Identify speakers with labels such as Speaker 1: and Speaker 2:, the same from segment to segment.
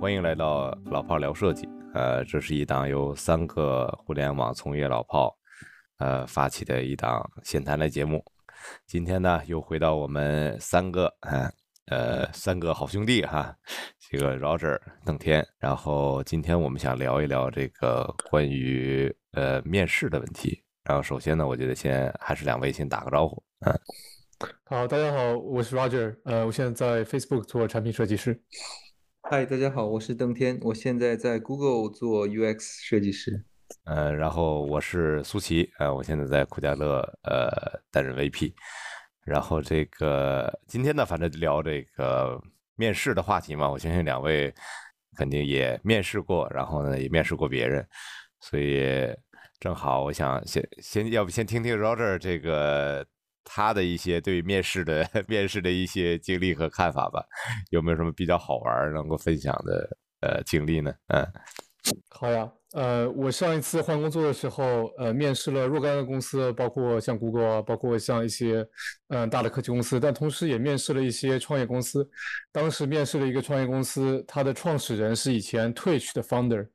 Speaker 1: 欢迎来到老炮聊设计。呃，这是一档由三个互联网从业老炮呃发起的一档闲谈类节目。今天呢，又回到我们三个，呃呃，三个好兄弟哈，这个 Roger、邓天。然后今天我们想聊一聊这个关于呃面试的问题。然后首先呢，我觉得先还是两位先打个招呼。嗯，
Speaker 2: 好，大家好，我是 Roger，呃，我现在在 Facebook 做产品设计师。
Speaker 3: 嗨，大家好，我是邓天，我现在在 Google 做 UX 设计师。
Speaker 1: 呃，然后我是苏琪，呃，我现在在酷家乐呃担任 VP。然后这个今天呢，反正聊这个面试的话题嘛，我相信两位肯定也面试过，然后呢也面试过别人，所以正好我想先先要不先听听 Roger 这个。他的一些对面试的 面试的一些经历和看法吧，有没有什么比较好玩能够分享的呃经历呢？嗯，
Speaker 2: 好呀，呃，我上一次换工作的时候，呃，面试了若干个公司，包括像 Google 啊，包括像一些嗯大的科技公司，但同时也面试了一些创业公司。当时面试了一个创业公司，它的创始人是以前 Twitch 的 founder。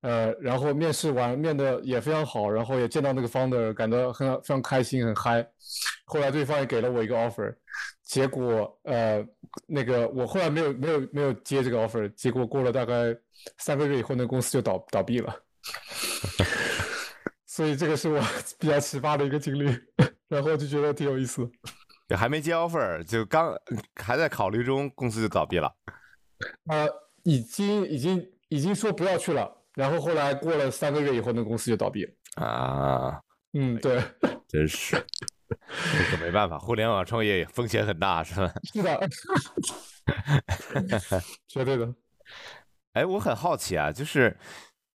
Speaker 2: 呃，然后面试完面的也非常好，然后也见到那个 founder，感到很非常开心，很嗨。后来对方也给了我一个 offer，结果呃，那个我后来没有没有没有接这个 offer，结果过了大概三个月以后，那公司就倒倒闭了。所以这个是我比较奇葩的一个经历，然后就觉得挺有意思。
Speaker 1: 也还没接 offer，就刚还在考虑中，公司就倒闭了。
Speaker 2: 呃，已经已经。已经说不要去了，然后后来过了三个月以后，那公司就倒闭了
Speaker 1: 啊。
Speaker 2: 嗯，对，
Speaker 1: 真是，这可没办法，互联网创业风险很大，是吧？
Speaker 2: 是的，绝对的。
Speaker 1: 哎，我很好奇啊，就是，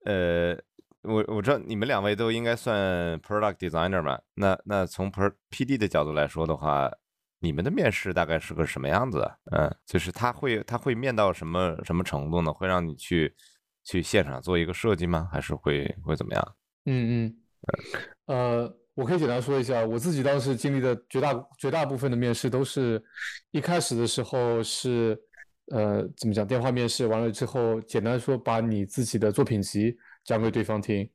Speaker 1: 呃，我我知道你们两位都应该算 product designer 嘛，那那从 P P D 的角度来说的话。你们的面试大概是个什么样子？嗯，就是他会他会面到什么什么程度呢？会让你去去现场做一个设计吗？还是会会怎么样？
Speaker 2: 嗯嗯，呃，我可以简单说一下，我自己当时经历的绝大绝大部分的面试都是一开始的时候是呃怎么讲电话面试完了之后，简单说把你自己的作品集讲给对方听。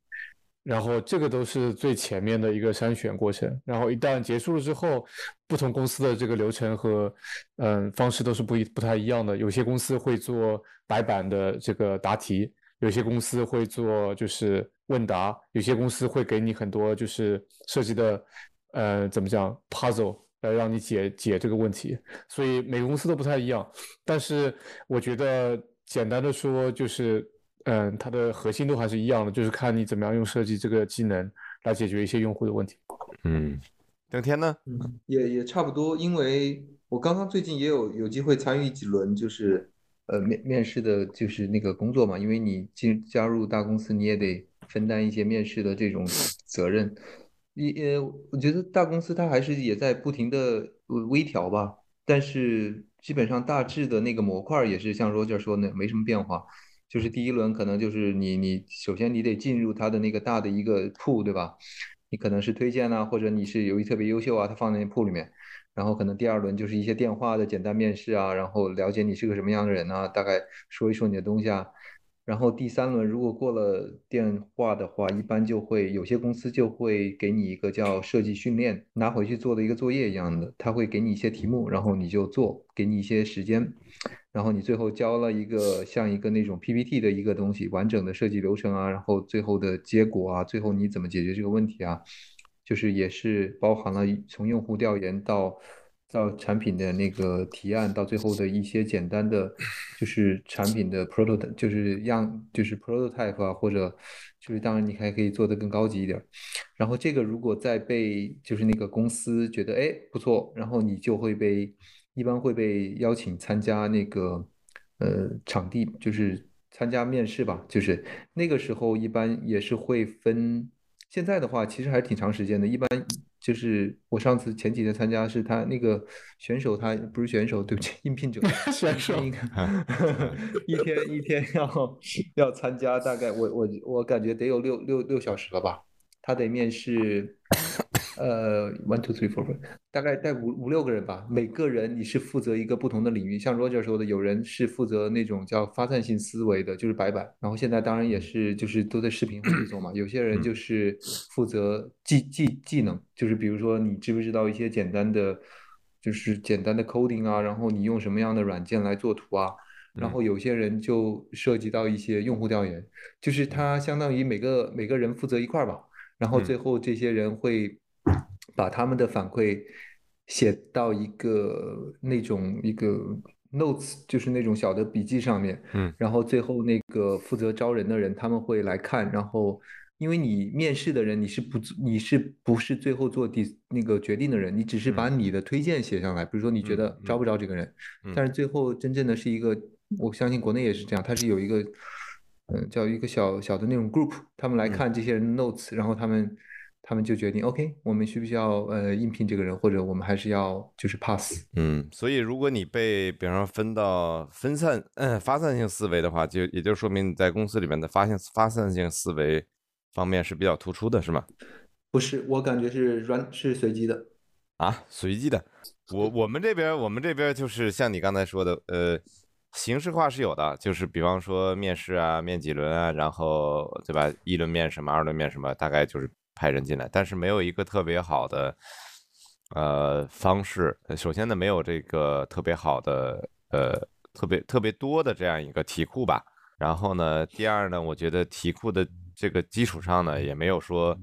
Speaker 2: 然后这个都是最前面的一个筛选过程，然后一旦结束了之后，不同公司的这个流程和嗯方式都是不一不太一样的。有些公司会做白板的这个答题，有些公司会做就是问答，有些公司会给你很多就是设计的呃怎么讲 puzzle 来让你解解这个问题。所以每个公司都不太一样，但是我觉得简单的说就是。嗯，它的核心都还是一样的，就是看你怎么样用设计这个技能来解决一些用户的问题。
Speaker 1: 嗯，邓天呢？
Speaker 3: 嗯，也也差不多，因为我刚刚最近也有有机会参与几轮，就是呃面面试的，就是那个工作嘛。因为你进加入大公司，你也得分担一些面试的这种责任。也呃，我觉得大公司它还是也在不停的微调吧，但是基本上大致的那个模块也是像 Roger 说的，没什么变化。就是第一轮可能就是你你首先你得进入他的那个大的一个铺，对吧？你可能是推荐啊，或者你是由于特别优秀啊，他放在那铺里面。然后可能第二轮就是一些电话的简单面试啊，然后了解你是个什么样的人啊，大概说一说你的东西啊。然后第三轮如果过了电话的话，一般就会有些公司就会给你一个叫设计训练，拿回去做的一个作业一样的，他会给你一些题目，然后你就做，给你一些时间，然后你最后交了一个像一个那种 PPT 的一个东西，完整的设计流程啊，然后最后的结果啊，最后你怎么解决这个问题啊，就是也是包含了从用户调研到。到产品的那个提案，到最后的一些简单的，就是产品的 proto，就是样，就是 prototype 啊，或者就是当然你还可以做的更高级一点。然后这个如果再被就是那个公司觉得哎不错，然后你就会被一般会被邀请参加那个呃场地，就是参加面试吧。就是那个时候一般也是会分，现在的话其实还挺长时间的，一般。就是我上次前几天参加，是他那个选手，他不是选手，对不起，应聘者
Speaker 2: 选手，
Speaker 3: 一天一天要要参加，大概我我我感觉得有六六六小时了吧，他得面试呃，one two three four，大概带五五六个人吧。每个人你是负责一个不同的领域，像 Roger 说的，有人是负责那种叫发散性思维的，就是白板。然后现在当然也是就是都在视频会议中嘛。有些人就是负责技技技能，就是比如说你知不知道一些简单的，就是简单的 coding 啊，然后你用什么样的软件来做图啊。然后有些人就涉及到一些用户调研，就是他相当于每个每个人负责一块儿吧。然后最后这些人会。把他们的反馈写到一个那种一个 notes，就是那种小的笔记上面，
Speaker 1: 嗯，
Speaker 3: 然后最后那个负责招人的人他们会来看，然后因为你面试的人你是不你是不是最后做第那个决定的人，你只是把你的推荐写上来，比如说你觉得招不招这个人，但是最后真正的是一个，我相信国内也是这样，它是有一个嗯叫一个小小的那种 group，他们来看这些人的 notes，然后他们。他们就决定，OK，我们需不需要呃应聘这个人，或者我们还是要就是 pass。
Speaker 1: 嗯，所以如果你被比方说分到分散嗯发散性思维的话，就也就说明你在公司里面的发现发散性思维方面是比较突出的，是吗？
Speaker 3: 不是，我感觉是软是随机的
Speaker 1: 啊，随机的。我我们这边我们这边就是像你刚才说的，呃，形式化是有的，就是比方说面试啊，面几轮啊，然后对吧？一轮面什么，二轮面什么，大概就是。派人进来，但是没有一个特别好的呃方式。首先呢，没有这个特别好的呃特别特别多的这样一个题库吧。然后呢，第二呢，我觉得题库的这个基础上呢，也没有说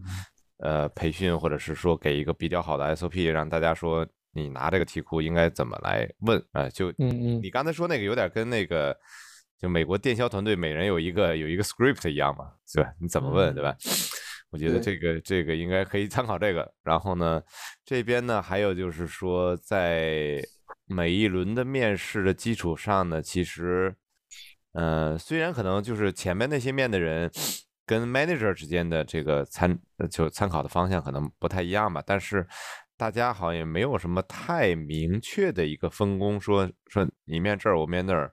Speaker 1: 呃培训或者是说给一个比较好的 SOP，让大家说你拿这个题库应该怎么来问啊？就
Speaker 2: 嗯嗯，
Speaker 1: 你刚才说那个有点跟那个就美国电销团队每人有一个有一个 script 一样嘛，对吧？你怎么问，对吧？我觉得这个这个应该可以参考这个。然后呢，这边呢还有就是说，在每一轮的面试的基础上呢，其实，呃，虽然可能就是前面那些面的人跟 manager 之间的这个参就参考的方向可能不太一样吧，但是大家好像也没有什么太明确的一个分工，说说你面这儿，我面那儿，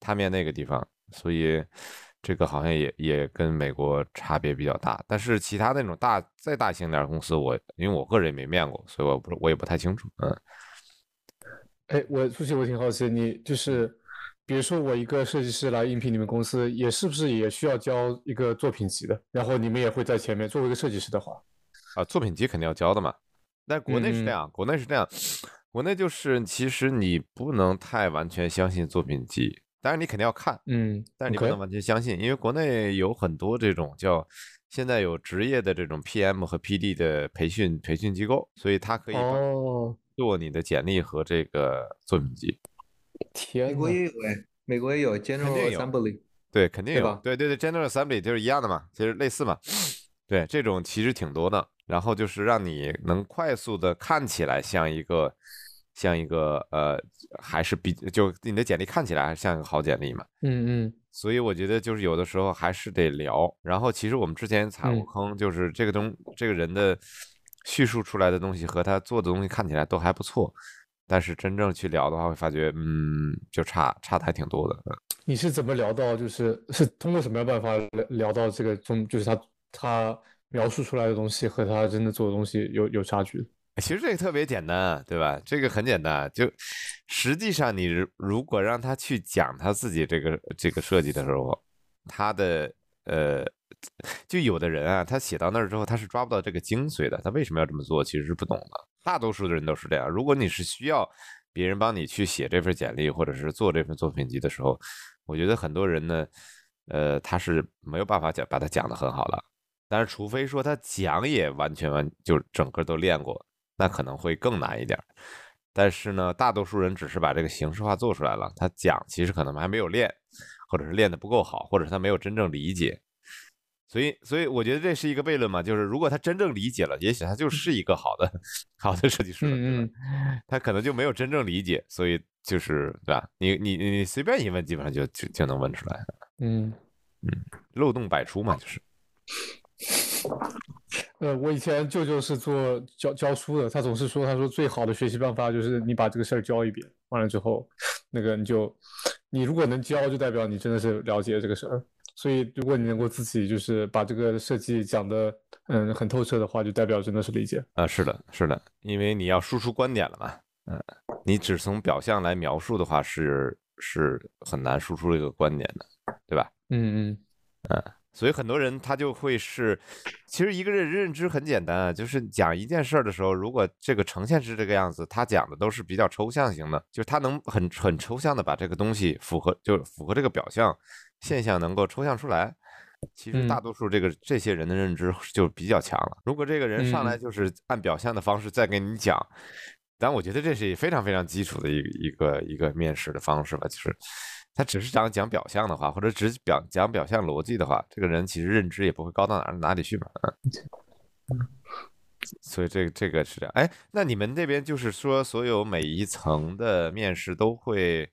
Speaker 1: 他面那个地方，所以。这个好像也也跟美国差别比较大，但是其他那种大再大型点公司，我因为我个人也没面过，所以我不我也不太清楚。嗯，
Speaker 2: 哎，我出去，我挺好奇，你就是比如说我一个设计师来应聘你们公司，也是不是也需要交一个作品集的？然后你们也会在前面作为一个设计师的话，
Speaker 1: 啊，作品集肯定要交的嘛。但国内是这样，国内是这样，国内就是其实你不能太完全相信作品集。当然你肯定要看，
Speaker 2: 嗯，
Speaker 1: 但是你不能完全相信，因为国内有很多这种叫现在有职业的这种 PM 和 PD 的培训培训机构，所以他可以做你的简历和这个作品集。
Speaker 2: 天，
Speaker 3: 美国也有哎，美国也有 General Assembly，
Speaker 1: 对，肯定有，
Speaker 3: 对
Speaker 1: 对对，General Assembly 就是一样的嘛，其实类似嘛。对，这种其实挺多的，然后就是让你能快速的看起来像一个。像一个呃，还是比就你的简历看起来还像一个好简历嘛，
Speaker 2: 嗯嗯，
Speaker 1: 所以我觉得就是有的时候还是得聊。然后其实我们之前踩过坑，就是这个东这个人的叙述出来的东西和他做的东西看起来都还不错，但是真正去聊的话，会发觉嗯，就差差的还挺多的。
Speaker 2: 你是怎么聊到就是是通过什么样办法聊聊到这个中就是他他描述出来的东西和他真的做的东西有有差距？
Speaker 1: 其实这个特别简单，对吧？这个很简单，就实际上你如果让他去讲他自己这个这个设计的时候，他的呃，就有的人啊，他写到那儿之后，他是抓不到这个精髓的。他为什么要这么做？其实是不懂的。大多数的人都是这样。如果你是需要别人帮你去写这份简历，或者是做这份作品集的时候，我觉得很多人呢，呃，他是没有办法讲把它讲的很好了。但是除非说他讲也完全完就整个都练过。那可能会更难一点，但是呢，大多数人只是把这个形式化做出来了，他讲其实可能还没有练，或者是练的不够好，或者是他没有真正理解，所以，所以我觉得这是一个悖论嘛，就是如果他真正理解了，也许他就是一个好的 好的设计师，
Speaker 2: 嗯。
Speaker 1: 他可能就没有真正理解，所以就是对吧？你你你随便一问，基本上就就就能问出来，
Speaker 2: 嗯。
Speaker 1: 嗯，漏洞百出嘛，就是。
Speaker 2: 呃，我以前舅舅是做教教书的，他总是说，他说最好的学习办法就是你把这个事儿教一遍，完了之后，那个你就，你如果能教，就代表你真的是了解这个事儿。所以如果你能够自己就是把这个设计讲的嗯很透彻的话，就代表真的是理解。
Speaker 1: 啊，是的，是的，因为你要输出观点了嘛，嗯，你只从表象来描述的话，是是很难输出这个观点的，对吧？
Speaker 2: 嗯嗯
Speaker 1: 嗯，所以很多人他就会是，其实一个人认知很简单啊，就是讲一件事儿的时候，如果这个呈现是这个样子，他讲的都是比较抽象型的，就是他能很很抽象的把这个东西符合，就符合这个表象现象能够抽象出来。其实
Speaker 2: 嗯
Speaker 1: 大多数这个这些人的认知就比较强了。如果这个人上来
Speaker 2: 嗯
Speaker 1: 就是按表象的方式再给你讲，但我觉得这是非常非常基础的一个一个一个面试的方式吧，就是他只是讲讲表象的话，或者只表讲表象逻辑的话，这个人其实认知也不会高到哪哪里去嘛。嗯，所以这个这个是这样。哎，那你们那边就是说，所有每一层的面试都会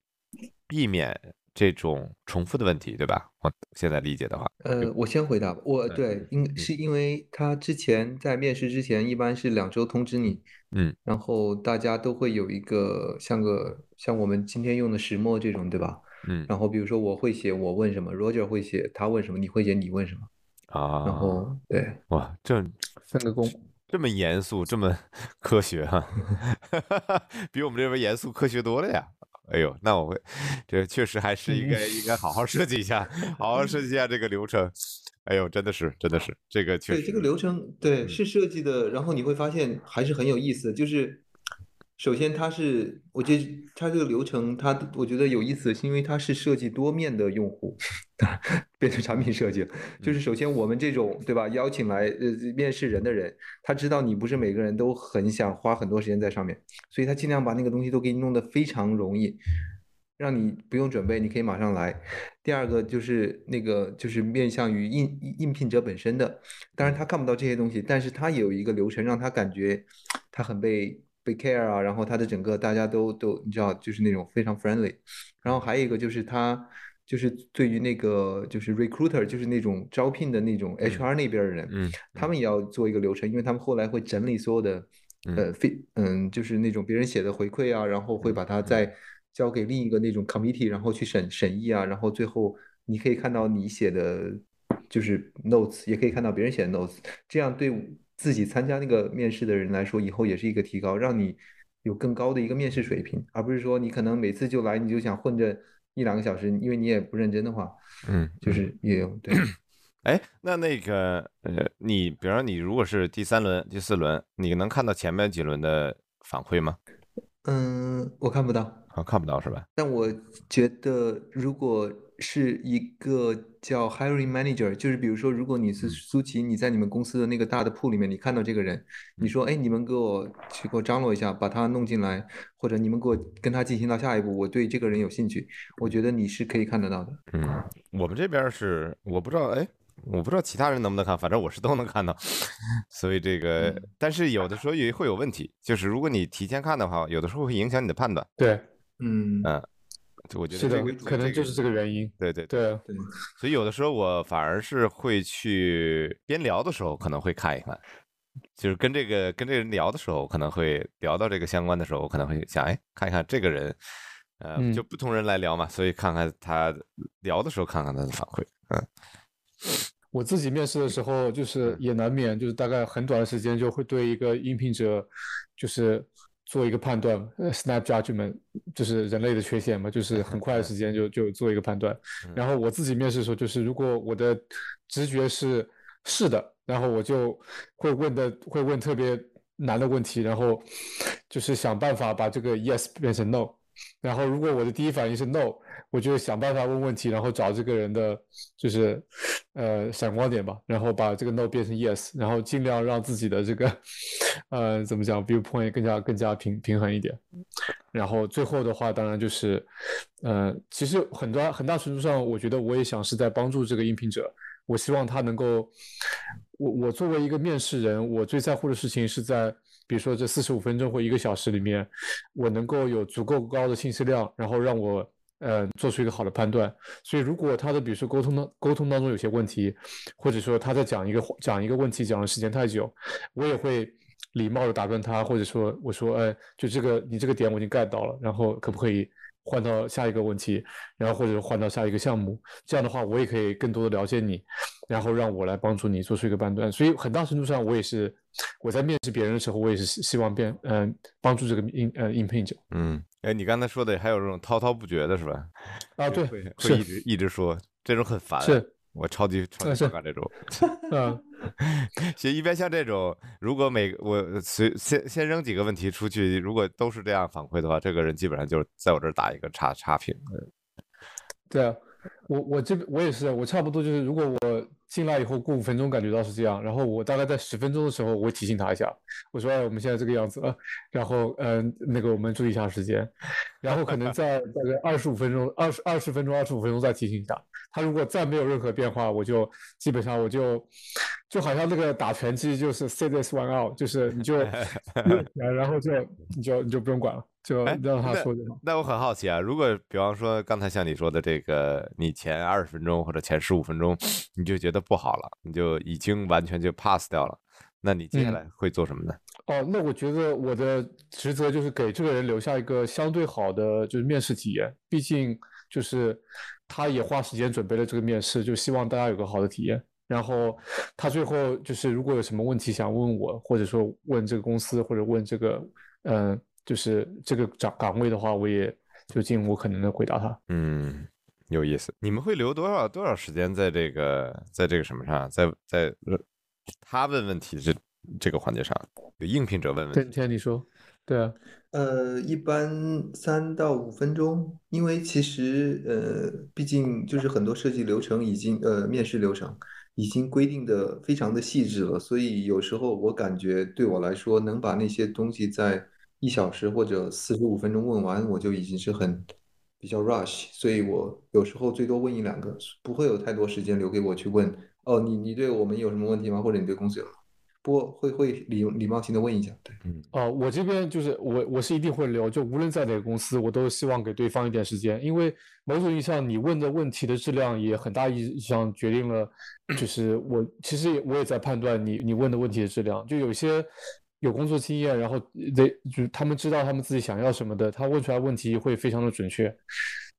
Speaker 1: 避免这种重复的问题，对吧？我现在理解的话，
Speaker 3: 呃，我先回答吧。我
Speaker 1: 对
Speaker 3: 对，因是因为他之前在面试之前，一般是两周通知你，
Speaker 1: 嗯，
Speaker 3: 然后大家都会有一个像个像我们今天用的石墨这种，对吧？
Speaker 1: 嗯
Speaker 3: 然后比如说我会写我问什么，Roger 会写他问什么，你会写你问什么，
Speaker 1: 啊，
Speaker 3: 然后对，
Speaker 1: 哇，这
Speaker 2: 分个工。
Speaker 1: 这么严肃，这么 科学哈、比我们这边严肃科学多了呀。哎呦，那我会，这确实还是应该应该好好设计一下，好好设计一下这个流程。哎呦，真的是真的是这个确
Speaker 3: 对
Speaker 1: 实，
Speaker 3: 这个流程，对
Speaker 1: 嗯
Speaker 3: 是设计的，然后你会发现还是很有意思。就是首先它是，我觉得它这个流程，它我觉得有意思，是因为它是设计多面的用户，变成产品设计了。就是首先我们这种对吧，邀请来呃面试人的人，他知道你不是每个人都很想花很多时间在上面，所以他尽量把那个东西都给你弄得非常容易。让你不用准备，你可以马上来。第二个就是那个就是面向于应应应聘者本身的，当然他看不到这些东西，但是他有一个流程让他感觉他很被被 care 啊，然后他的整个大家都都你知道就是那种非常 friendly。然后还有一个就是他就是对于那个就是 recruiter 就是那种招聘的那种 HR 那边的人，
Speaker 1: 嗯
Speaker 3: 他们也要做一个流程，因为他们后来会整理所有的呃非嗯就是那种别人写的回馈啊，然后会把它再交给另一个那种 committee，然后去审审议啊，然后最后你可以看到你写的就是 notes，也可以看到别人写的 notes，这样对自己参加那个面试的人来说，以后也是一个提高，让你有更高的一个面试水平，而不是说你可能每次就来你就想混着一两个小时，因为你也不认真的话，
Speaker 1: 嗯，
Speaker 3: 就是也有对。
Speaker 1: 哎，那那个呃，你比方说你如果是第三轮、第四轮，你能看到前面几轮的反馈吗？
Speaker 3: 嗯，我看不到。
Speaker 1: 啊，看不到是吧？
Speaker 3: 但我觉得，如果是一个叫 hiring manager，就是比如说，如果你是苏琪，你在你们公司的那个大的铺里面，你看到这个人，你说，哎，你们给我去给我张罗一下，把他弄进来，或者你们给我跟他进行到下一步，我对这个人有兴趣，我觉得你是可以看得到的。
Speaker 1: 嗯，我们这边是我不知道，哎，我不知道其他人能不能看，反正我是都能看到。所以这个，
Speaker 3: 嗯
Speaker 1: 但是有的时候也会有问题，就是如果你提前看的话，有的时候会影响你的判断。
Speaker 2: 对，
Speaker 3: 嗯
Speaker 1: 嗯就我觉得这个，
Speaker 2: 可能就是这个原因。
Speaker 1: 对对
Speaker 2: 对，
Speaker 3: 对，
Speaker 1: 所以有的时候我反而是会去边聊的时候可能会看一看，就是跟这个跟这个人聊的时候，可能会聊到这个相关的时候，我可能会想，哎，看一看这个人，呃，
Speaker 2: 嗯
Speaker 1: 就不同人来聊嘛，所以看看他聊的时候看看他的反馈，嗯
Speaker 2: 我自己面试的时候，就是也难免就是大概很短的时间就会对一个应聘者，就是做一个判断，呃，snap judgment，就是人类的缺陷嘛，就是很快的时间就就做一个判断。然后我自己面试的时候，就是如果我的直觉是是的，然后我就会问的会问特别难的问题，然后就是想办法把这个 yes 变成 no。然后如果我的第一反应是 no，我就想办法问问题，然后找这个人的就是呃闪光点吧，然后把这个 no 变成 yes，然后尽量让自己的这个呃怎么讲 viewpoint 更加更加平平衡一点。然后最后的话，当然就是呃，其实很多很大程度上，我觉得我也想是在帮助这个应聘者。我希望他能够，我我作为一个面试人，我最在乎的事情是在，比如说这四十五分钟或一个小时里面，我能够有足够高的信息量，然后让我呃做出一个好的判断。所以如果他的比如说沟通当沟通当中有些问题，或者说他在讲一个讲一个问题讲的时间太久，我也会礼貌的打断他，或者说我说，哎，就这个你这个点我已经 get 到了，然后可不可以换到下一个问题，然后或者换到下一个项目？这样的话，我也可以更多的了解你，然后让我来帮助你做出一个判断。所以很大程度上，我也是我在面试别人的时候，我也是希希望变嗯帮助这个应呃应聘者。
Speaker 1: 嗯，哎，你刚才说的还有这种滔滔不绝的是吧？
Speaker 2: 啊，对，
Speaker 1: 会会一直一直说，这种很烦。
Speaker 2: 是，
Speaker 1: 我超级超反感这种。
Speaker 2: 嗯。
Speaker 1: 其实一般像这种，如果每我随先先扔几个问题出去，如果都是这样反馈的话，这个人基本上就是在我这儿打一个差差评。
Speaker 2: 对啊，我我这边我也是，我差不多就是，如果我进来以后过五分钟感觉到是这样，然后我大概在十分钟的时候，我会提醒他一下，我说哎，我们现在这个样子了，然后嗯、那个我们注意一下时间，然后可能在大概二十五分钟、二十二十分钟、二十五分钟再提醒一下。他如果再没有任何变化，我就基本上我就就好像那个打拳击就是 say this one out，就是你就 然后就你就你就不用管了，就
Speaker 1: 哎
Speaker 2: 让他
Speaker 1: 那
Speaker 2: 说就好。
Speaker 1: 那我很好奇啊，如果比方说刚才像你说的这个，你前二十分钟或者前十五分钟你就觉得不好了，你就已经完全就 pass 掉了，那你接下
Speaker 2: 嗯
Speaker 1: 来会做什么呢？
Speaker 2: 哦，那我觉得我的职责就是给这个人留下一个相对好的就是面试体验，毕竟就是他也花时间准备了这个面试，就希望大家有个好的体验。然后他最后就是如果有什么问题想问我，或者说问这个公司，或者问这个嗯、呃就是这个岗岗位的话，我也就尽我可能的回答他。
Speaker 1: 嗯，有意思。你们会留多少多少时间在这个在这个什么上，在在呃他问问题这这个环节上，有应聘者问问
Speaker 2: 对，
Speaker 1: 题。
Speaker 2: 天你说，对啊，
Speaker 3: 呃，一般三到五分钟，因为其实呃，毕竟就是很多设计流程已经呃，面试流程已经规定的非常的细致了，所以有时候我感觉对我来说，能把那些东西在一小时或者四十五分钟问完，我就已经是很比较 rush，所以我有时候最多问一两个，不会有太多时间留给我去问，哦，你你对我们有什么问题吗？或者你对公司有什么？不过会会礼礼貌性的问一下，对。
Speaker 1: 嗯
Speaker 2: 哦，我这边就是我，我是一定会留，就无论在哪个公司，我都希望给对方一点时间，因为某种意义上，你问的问题的质量也很大意义上决定了，就是我其实也我也在判断你你问的问题的质量，就有些有工作经验，然后得就他们知道他们自己想要什么的，他问出来问题会非常的准确。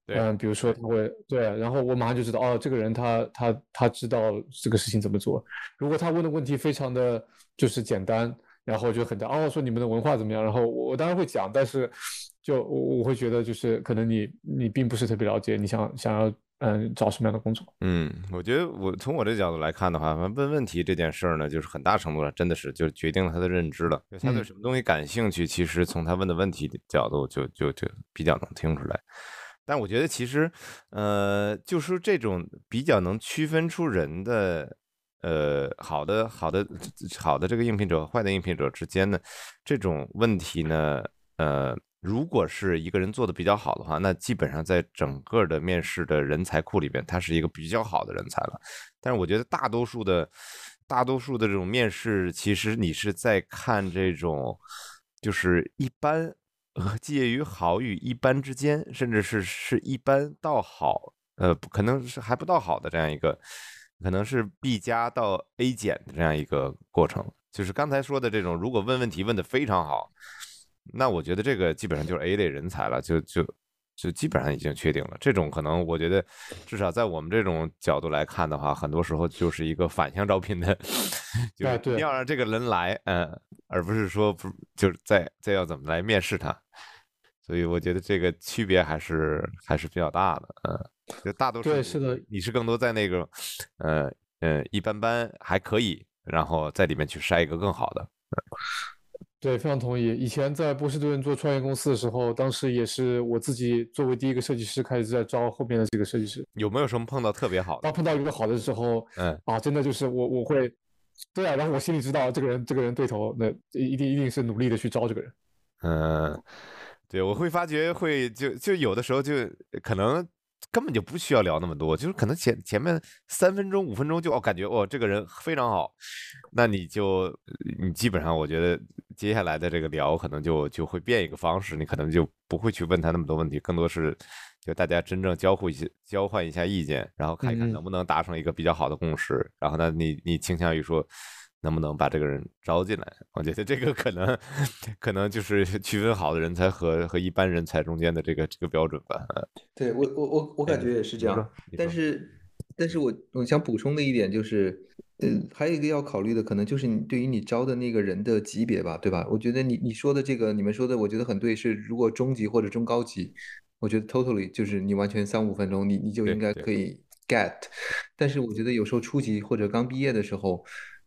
Speaker 1: 对
Speaker 2: 嗯，比如说他会对，然后我马上就知道哦，这个人他他他知道这个事情怎么做。如果他问的问题非常的就是简单，然后就很大哦，说你们的文化怎么样？然后我我当然会讲，但是就我我会觉得就是可能你你并不是特别了解你想想要嗯找什么样的工作。
Speaker 1: 嗯，我觉得我从我这角度来看的话，问问题这件事儿呢，就是很大程度上真的是就决定了他的认知了。就他对
Speaker 2: 嗯
Speaker 1: 什么东西感兴趣，其实从他问的问题的角度就就就比较能听出来。但我觉得其实，呃，就是这种比较能区分出人的，呃，好的、好的、好的这个应聘者和坏的应聘者之间呢，这种问题呢，呃，如果是一个人做的比较好的话，那基本上在整个的面试的人才库里边，他是一个比较好的人才了。但是我觉得大多数的、大多数的这种面试，其实你是在看这种，就是一般和介于好与一般之间，甚至是是一般到好，呃，可能是还不到好的这样一个，可能是 B 加到 A 减的这样一个过程。就是刚才说的这种，如果问问题问得非常好，那我觉得这个基本上就是 A 类人才了，就就就基本上已经确定了。这种可能我觉得，至少在我们这种角度来看的话，很多时候就是一个反向招聘的，就是要让这个人来，嗯，而不是说不就是再再要怎么来面试他。所以我觉得这个区别还是还是比较大的，嗯，就大多数你
Speaker 2: 对是的
Speaker 1: 你是更多在那个，呃呃一般般还可以，然后在里面去筛一个更好的。
Speaker 2: 对，非常同意。以前在波士顿做创业公司的时候，当时也是我自己作为第一个设计师开始在招后面的这个设计师。
Speaker 1: 有没有什么碰到特别好的？
Speaker 2: 当碰到一个好的时候，
Speaker 1: 嗯
Speaker 2: 啊，真的就是我我会，对啊，然后我心里知道这个人这个人对头，那一定一定是努力的去招这个人。
Speaker 1: 嗯，对，我会发觉会就就有的时候就可能根本就不需要聊那么多，就是可能前前面三分钟五分钟就哦感觉哦这个人非常好，那你就你基本上我觉得接下来的这个聊可能就就会变一个方式，你可能就不会去问他那么多问题，更多是就大家真正交互一些交换一下意见，然后看一看能不能达成一个比较好的共识，然后呢你你倾向于说。能不能把这个人招进来？我觉得这个可能 可能就是 区分好的人才和和一般人才中间的这个这个标准吧。
Speaker 3: 对我我我我感
Speaker 1: 哎
Speaker 3: 觉也是这样，但是但是我我想补充的一点就是，呃，还有一个要考虑的可能就是你对于你招的那个人的级别吧，对吧？我觉得你你说的这个，你们说的，我觉得很对，是如果中级或者中高级，我觉得 totally 就是你完全三五分钟，你你就应该可以 get，但是我觉得有时候初级或者刚毕业的时候。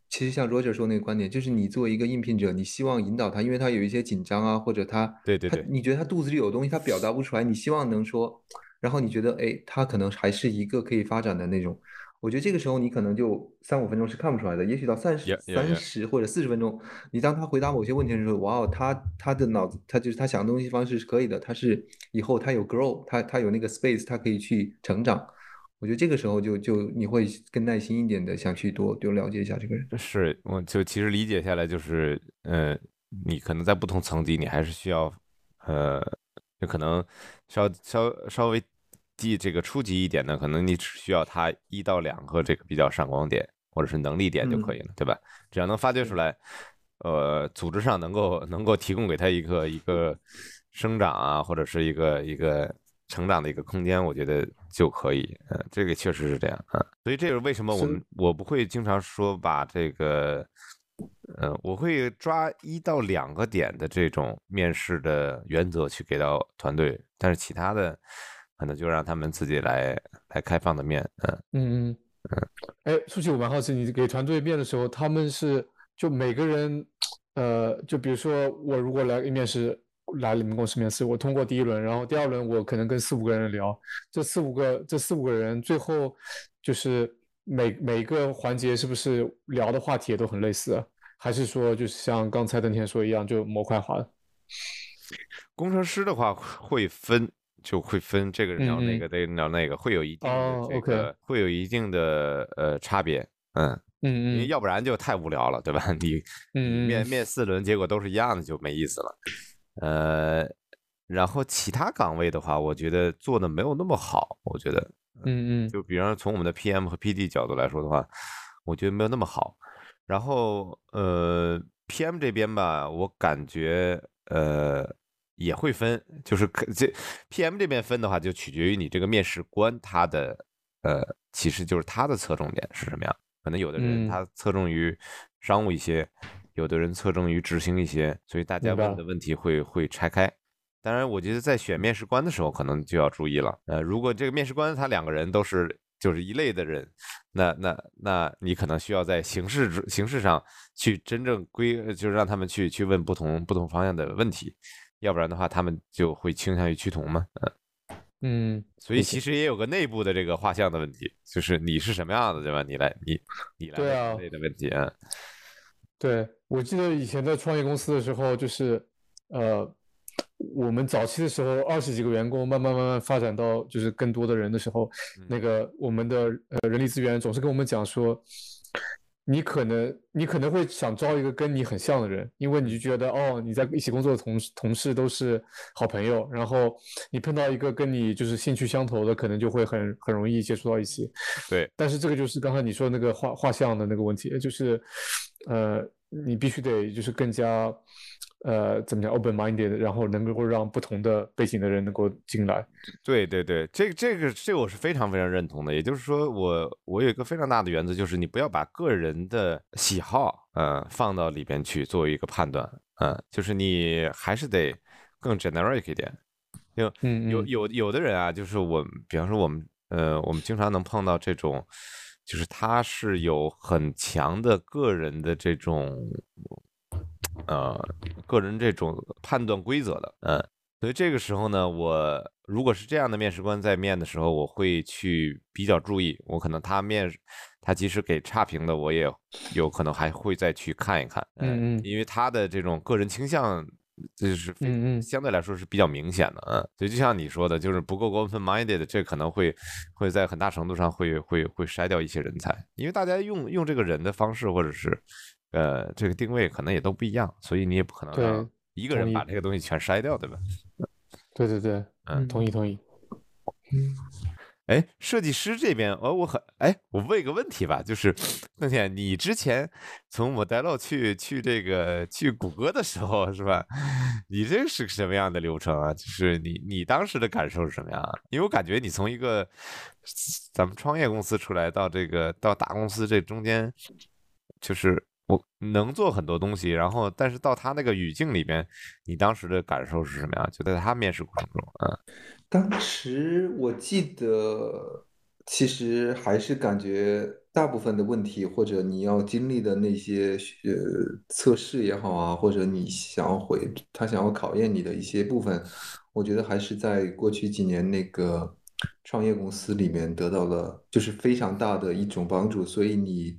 Speaker 3: 其实像 Roger 说那个观点，就是你作为一个应聘者，你希望引导他，因为他有一些紧张啊，或者他他
Speaker 1: 对对对
Speaker 3: 你觉得他肚子里有东西，他表达不出来，你希望能说，然后你觉得哎，他可能还是一个可以发展的那种。我觉得这个时候你可能就三五分钟是看不出来的，也许到三十三十或者四十分钟，你当他回答某些问题的时候，哇哦，他他的脑子，他就是他想的东西方式是可以的，他是以后他有 grow，他他有那个 space，他可以去成长。我觉得这个时候就就你会更耐心一点的想去多多了解一下这个人。
Speaker 1: 是，我就其实理解下来就是，呃，你可能在不同层级，你还是需要，呃，就可能稍稍稍微低这个初级一点的，可能你只需要他一到两个这个比较闪光点或者是能力点就可以了，对吧？只要能发掘出来，呃，组织上能够能够提供给他一个一个生长啊，或者是一个一个成长的一个空间，我觉得就可以。嗯、这个确实是这样啊、所以这是为什么我们我不会经常说把这个。嗯，我会抓一到两个点的这种面试的原则去给到团队，但是其他的可能就让他们自己来来开放的面。嗯，
Speaker 2: 嗯嗯，哎，舒淇，我蛮好奇，你给团队面的时候，他们是就每个人，呃，就比如说我如果来面试，来你们公司面试，我通过第一轮，然后第二轮我可能跟四五个人聊，这四五个这四五个人最后就是每每个环节是不是聊的话题也都很类似啊？还是说就是像刚才邓天说一样，就模块化的？
Speaker 1: 工程师的话会分，就会分这个人聊那个，那个人聊那个，会有一定的
Speaker 2: 哦
Speaker 1: 这个，会有一定的呃差别。嗯，
Speaker 2: 嗯嗯
Speaker 1: 因为要不然就太无聊了，对吧？你面面四轮结果都是一样的，就没意思了。呃，然后其他岗位的话，我觉得做的没有那么好，我觉得。
Speaker 2: 嗯嗯
Speaker 1: 就比方说从我们的 PM 和 PD 角度来说的话，我觉得没有那么好。然后呃，PM 这边吧，我感觉呃也会分，就是可这 PM 这边分的话，就取决于你这个面试官他的呃，其实就是他的侧重点是什么样。可能有的人
Speaker 2: 嗯
Speaker 1: 他侧重于商务一些，有的人侧重于执行一些，所以大家问的问题会会拆开。当然，我觉得在选面试官的时候，可能就要注意了。呃，如果这个面试官他两个人都是就是一类的人，那那那你可能需要在形式形式上去真正规，呃就是让他们去去问不同不同方向的问题，要不然的话，他们就会倾向于趋同嘛。嗯，
Speaker 2: 嗯，
Speaker 1: 所以其实也有个内部的这个画像的问题，就是你是什么样的，对吧？你来你你来
Speaker 2: 对啊
Speaker 1: 类的问题啊。
Speaker 2: 对，我记得以前在创业公司的时候，就是呃，我们早期的时候二十几个员工，慢慢慢慢发展到就是更多的人的时候，那个我们的呃人力资源总是跟我们讲说，你可能你可能会想招一个跟你很像的人，因为你就觉得哦，你在一起工作的同事同事都是好朋友，然后你碰到一个跟你就是兴趣相投的，可能就会很很容易接触到一起。
Speaker 1: 对，
Speaker 2: 但是这个就是刚才你说的那个画画像的那个问题，就是，呃，你必须得就是更加，呃，怎么讲 open minded，然后能够让不同的背景的人能够进来。
Speaker 1: 对对对，这个这个这个我是非常非常认同的。也就是说我，我有一个非常大的原则，就是你不要把个人的喜好，呃，放到里边去作为一个判断，嗯、就是你还是得更 generic 一点。有有有有的人啊，就是我，比方说我们，呃，我们经常能碰到这种，就是他是有很强的个人的这种，呃，个人这种判断规则的，嗯、所以这个时候呢，我如果是这样的面试官在面的时候，我会去比较注意。我可能他面，他即使给差评的，我也有可能还会再去看一看。
Speaker 2: 嗯嗯
Speaker 1: 因为他的这种个人倾向，这就是非
Speaker 2: 嗯嗯
Speaker 1: 相对来说是比较明显的。嗯，所以就像你说的，就是不够 open minded，这可能会会在很大程度上会会会筛掉一些人才，因为大家用用这个人的方式或者是呃这个定位可能也都不一样，所以你也不可能让一个人把这个东西全筛掉，对吧？
Speaker 2: 对对对，
Speaker 1: 嗯
Speaker 2: 同意同意。
Speaker 1: 哎，设计师这边，哦，我很，哎，我问一个问题吧，就是邓天你之前从 Model 去去这个去谷歌的时候，是吧？你这是个什么样的流程啊？就是你你当时的感受是什么样？因为我感觉你从一个咱们创业公司出来到这个到大公司这中间，就是我能做很多东西，然后但是到他那个语境里边，你当时的感受是什么样？就在他面试过程中，嗯。
Speaker 3: 当时我记得，其实还是感觉大部分的问题，或者你要经历的那些呃测试也好啊，或者你想要回他想要考验你的一些部分，我觉得还是在过去几年那个创业公司里面得到了就是非常大的一种帮助。所以你，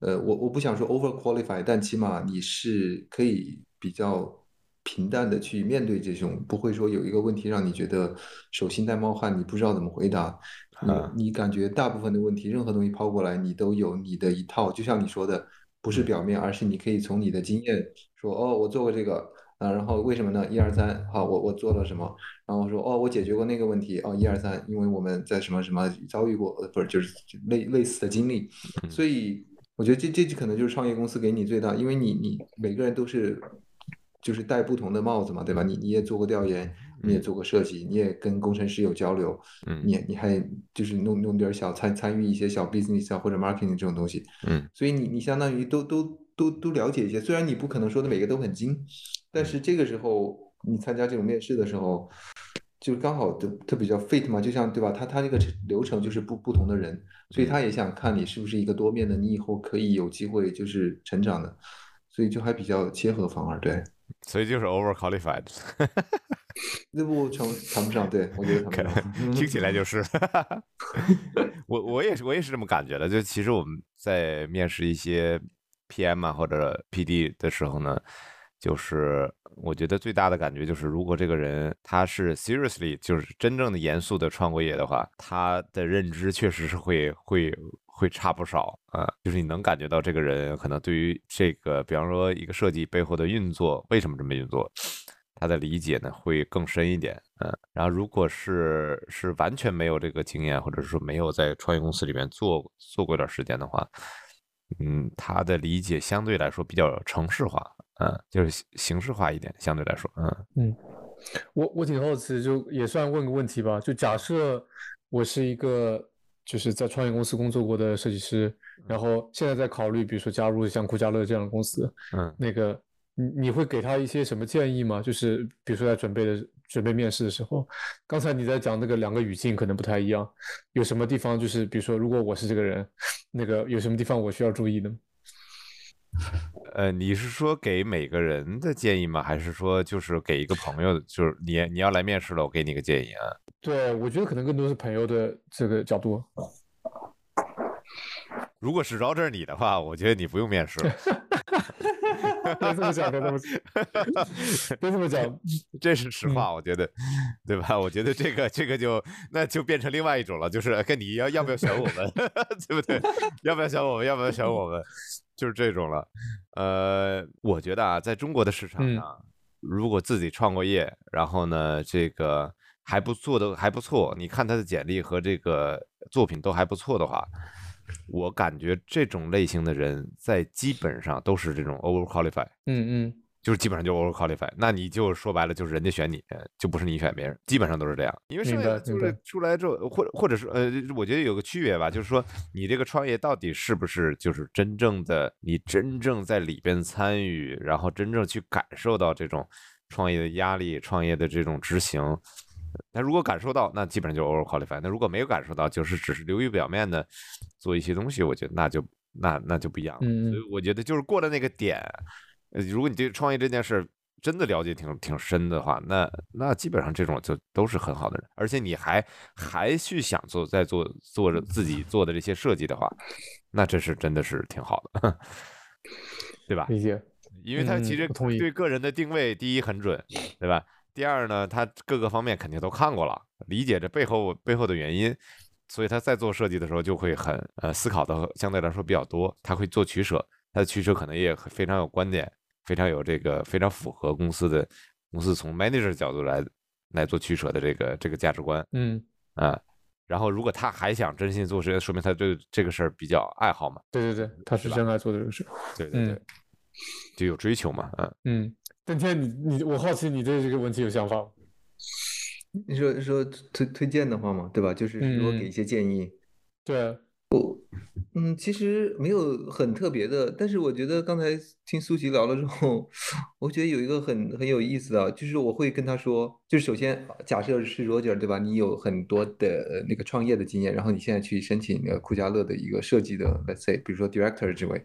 Speaker 3: 呃，我我不想说 over qualified，但起码你是可以比较。平淡的去面对这种，不会说有一个问题让你觉得手心在冒汗，你不知道怎么回答。你你感觉大部分的问题，任何东西抛过来，你都有你的一套。就像你说的，不是表面，而是你可以从你的经验说，哦，我做过这个啊，然后为什么呢？一二三，好，我我做了什么？然后说，哦，我解决过那个问题，哦，一二三，因为我们在什么什么遭遇过，不是就是类类似的经历，所以我觉得这这可能就是创业公司给你最大，因为你你每个人都是。就是戴不同的帽子嘛，对吧？你你也做过调研，你也做过设计，你也跟工程师有交流，嗯，你你还就是弄弄点小参参与一些小 business 啊或者 marketing 这种东西，
Speaker 1: 嗯，
Speaker 3: 所以你你相当于都都都都了解一些，虽然你不可能说的每个都很精，但是这个时候你参加这种面试的时候，就刚好都他比较 fit 嘛，就像对吧？他他这个流程就是不不同的人，所以他也想看你是不是一个多面的，你以后可以有机会就是成长的，所以就还比较切合，反而对。
Speaker 1: 所以就是 over qualified，
Speaker 3: 那不成谈不上，对我觉得谈不上，
Speaker 1: 听起来就是。我我也是我也是这么感觉的，就其实我们在面试一些 PM 啊或者 PD 的时候呢，就是我觉得最大的感觉就是，如果这个人他是 seriously 就是真正的严肃的创过业的话，他的认知确实是会会。会差不少啊，就是你能感觉到这个人可能对于这个，比方说一个设计背后的运作，为什么这么运作，他的理解呢会更深一点，嗯。然后如果是是完全没有这个经验，或者是说没有在创业公司里面做做过一段时间的话，嗯，他的理解相对来说比较程式化，嗯，就是形式化一点，相对来说，
Speaker 2: 嗯嗯。我我挺好奇，就也算问个问题吧，就假设我是一个。就是在创业公司工作过的设计师，然后现在在考虑，比如说加入像酷家乐这样的公司，
Speaker 1: 嗯，
Speaker 2: 那个你你会给他一些什么建议吗？就是比如说在准备的准备面试的时候，刚才你在讲那个两个语境可能不太一样，有什么地方就是比如说如果我是这个人，那个有什么地方我需要注意的？
Speaker 1: 呃，你是说给每个人的建议吗？还是说就是给一个朋友，就是你你要来面试了，我给你个建议啊？
Speaker 2: 对，我觉得可能更多是朋友的这个角度。
Speaker 1: 如果是绕这你的话，我觉得你不用面试。
Speaker 2: 别这么讲，别这么讲，别这么讲，
Speaker 1: 这是实话，我觉得，对吧？我觉得这个这个就那就变成另外一种了，就是跟你要要不要选我们，对不对？要不要选我们？要不要选我们？就是这种了。呃，我觉得啊，在中国的市场上，如果自己创过业，然后呢，这个还不做的还不错，你看他的简历和这个作品都还不错的话。我感觉这种类型的人在基本上都是这种 over qualify，
Speaker 2: 嗯嗯，
Speaker 1: 就是基本上就 over qualify，那你就说白了就是人家选你，就不是你选别人，基本上都是这样。因为剩下就是出来之后，或者或者是呃，我觉得有个区别吧，就是说你这个创业到底是不是就是真正的你真正在里边参与，然后真正去感受到这种创业的压力、创业的这种执行。那如果感受到，那基本上就 over qualified。那如果没有感受到，就是只是流于表面的做一些东西，我觉得那就那那就不一样了。所以我觉得就是过了那个点，呃，如果你对创业这件事真的了解挺挺深的话，那那基本上这种就都是很好的人。而且你还还去想做在做做着自己做的这些设计的话，那这是真的是挺好的，对吧？
Speaker 2: 理解。
Speaker 1: 因为他其实对个人的定位，第一很准，对吧？第二呢，他各个方面肯定都看过了，理解这背后背后的原因，所以他在做设计的时候就会很呃思考的相对来说比较多，他会做取舍，他的取舍可能也非常有观点，非常有这个非常符合公司的公司从 manager 角度来来做取舍的这个这个价值观，
Speaker 2: 嗯
Speaker 1: 啊，然后如果他还想真心做事，说明他对这个事儿比较爱好嘛。
Speaker 2: 对对对，他是真爱做这个事。嗯
Speaker 1: 对对对，就有追求嘛。嗯，
Speaker 2: 嗯，邓天，你你我好奇你对这个问题有想法吗？
Speaker 3: 你说说推推荐的话嘛，对吧？就是如果
Speaker 2: 嗯
Speaker 3: 给一些建议，
Speaker 2: 对，我
Speaker 3: 嗯，其实没有很特别的，但是我觉得刚才听苏琪聊了之后，我觉得有一个很很有意思的，就是我会跟他说，就是首先假设是 Roger 对吧？你有很多的呃那个创业的经验，然后你现在去申请那个酷家乐的一个设计的，let's say，比如说 director 职位，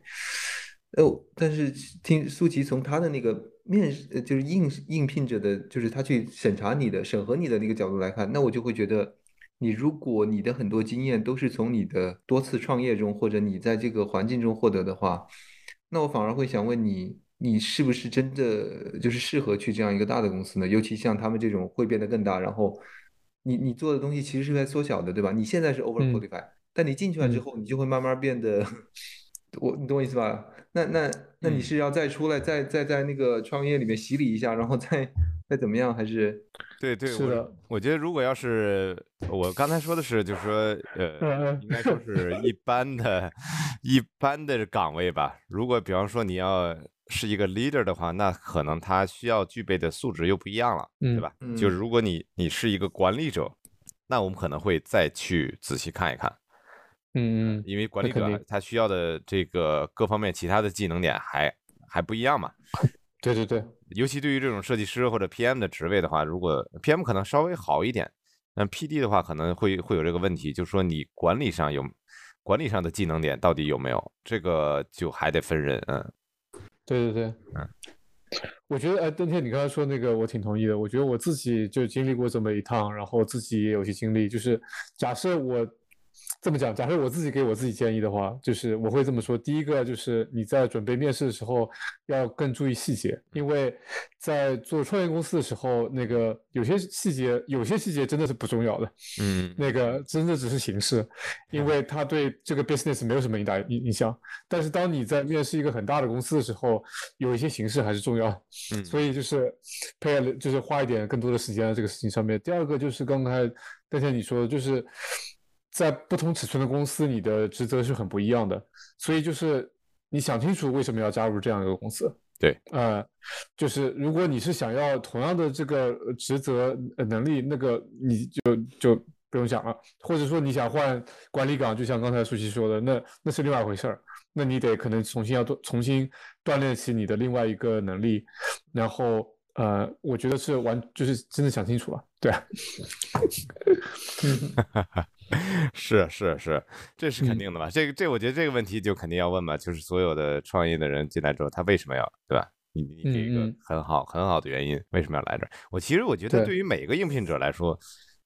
Speaker 3: 哦，但是听苏琪从他的那个面试，呃就是应应聘者的，就是他去审查你的、审核你的那个角度来看，那我就会觉得，你如果你的很多经验都是从你的多次创业中，或者你在这个环境中获得的话，那我反而会想问你，你是不是真的就是适合去这样一个大的公司呢？尤其像他们这种会变得更大，然后你你做的东西其实是在缩小的，对吧？你现在是 over
Speaker 2: 嗯
Speaker 3: qualified，、但你进去了之
Speaker 2: 嗯
Speaker 3: 后，你就会慢慢变得，我你懂我意思吧？那那那你
Speaker 1: 嗯
Speaker 3: 是要再出来，再再在那个创业里面洗礼一下，然后再再怎么样？还是
Speaker 1: 对对，我
Speaker 2: 是的
Speaker 1: 我觉得如果要是我刚才说的是，就是说，呃，
Speaker 2: 嗯
Speaker 1: 应该说是一般的、一般的岗位吧。如果比方说你要是一个 leader 的话，那可能他需要具备的素质又不一样了，对
Speaker 2: 嗯
Speaker 1: 吧？就是
Speaker 3: 嗯
Speaker 1: 如果你你是一个管理者，那我们可能会再去仔细看一看，
Speaker 2: 嗯嗯，
Speaker 1: 因为管理者他需要的这个各方面其他的技能点还还不一样嘛。
Speaker 2: 对对对，
Speaker 1: 尤其对于这种设计师或者 PM 的职位的话，如果 PM 可能稍微好一点，那 PD 的话可能会会有这个问题，就是说你管理上有管理上的技能点到底有没有，这个就还得分人，嗯
Speaker 2: 对对对，
Speaker 1: 嗯，
Speaker 2: 我觉得，哎，邓天，你刚才说那个，我挺同意的。我觉得我自己就经历过这么一趟，然后自己也有些经历。就是假设我这么讲，假设我自己给我自己建议的话，就是我会这么说：第一个就是你在准备面试的时候要更注意细节，因为在做创业公司的时候，那个有些细节，有些细节真的是不重要的。
Speaker 1: 嗯
Speaker 2: 那个真的只是形式，因为它对这个 business 没有什么影大影影响。但是当你在面试一个很大的公司的时候，有一些形式还是重要，
Speaker 1: 嗯
Speaker 2: 所以就是配合就是花一点更多的时间在这个事情上面。第二个就是刚才邓天你说的，就是在不同尺寸的公司，你的职责是很不一样的，所以就是你想清楚为什么要加入这样一个公司。
Speaker 1: 对，
Speaker 2: 呃，就是如果你是想要同样的这个呃职责呃能力，那个你就就不用想了，或者说你想换管理岗，就像刚才舒淇说的，那那是另外一回事儿，那你得可能重新要锻重新锻炼起你的另外一个能力，然后呃，我觉得是完就是真的想清楚了，对啊，
Speaker 1: 是是是，这是肯
Speaker 2: 嗯
Speaker 1: 定的吧？这个这我觉得这个问题就肯定要问吧，就是所有的创业的人进来之后，他为什么要对吧？你你给一个很好很好的原因，为什么要来这儿？我其实我觉得
Speaker 2: 对
Speaker 1: 对于每个应聘者来说，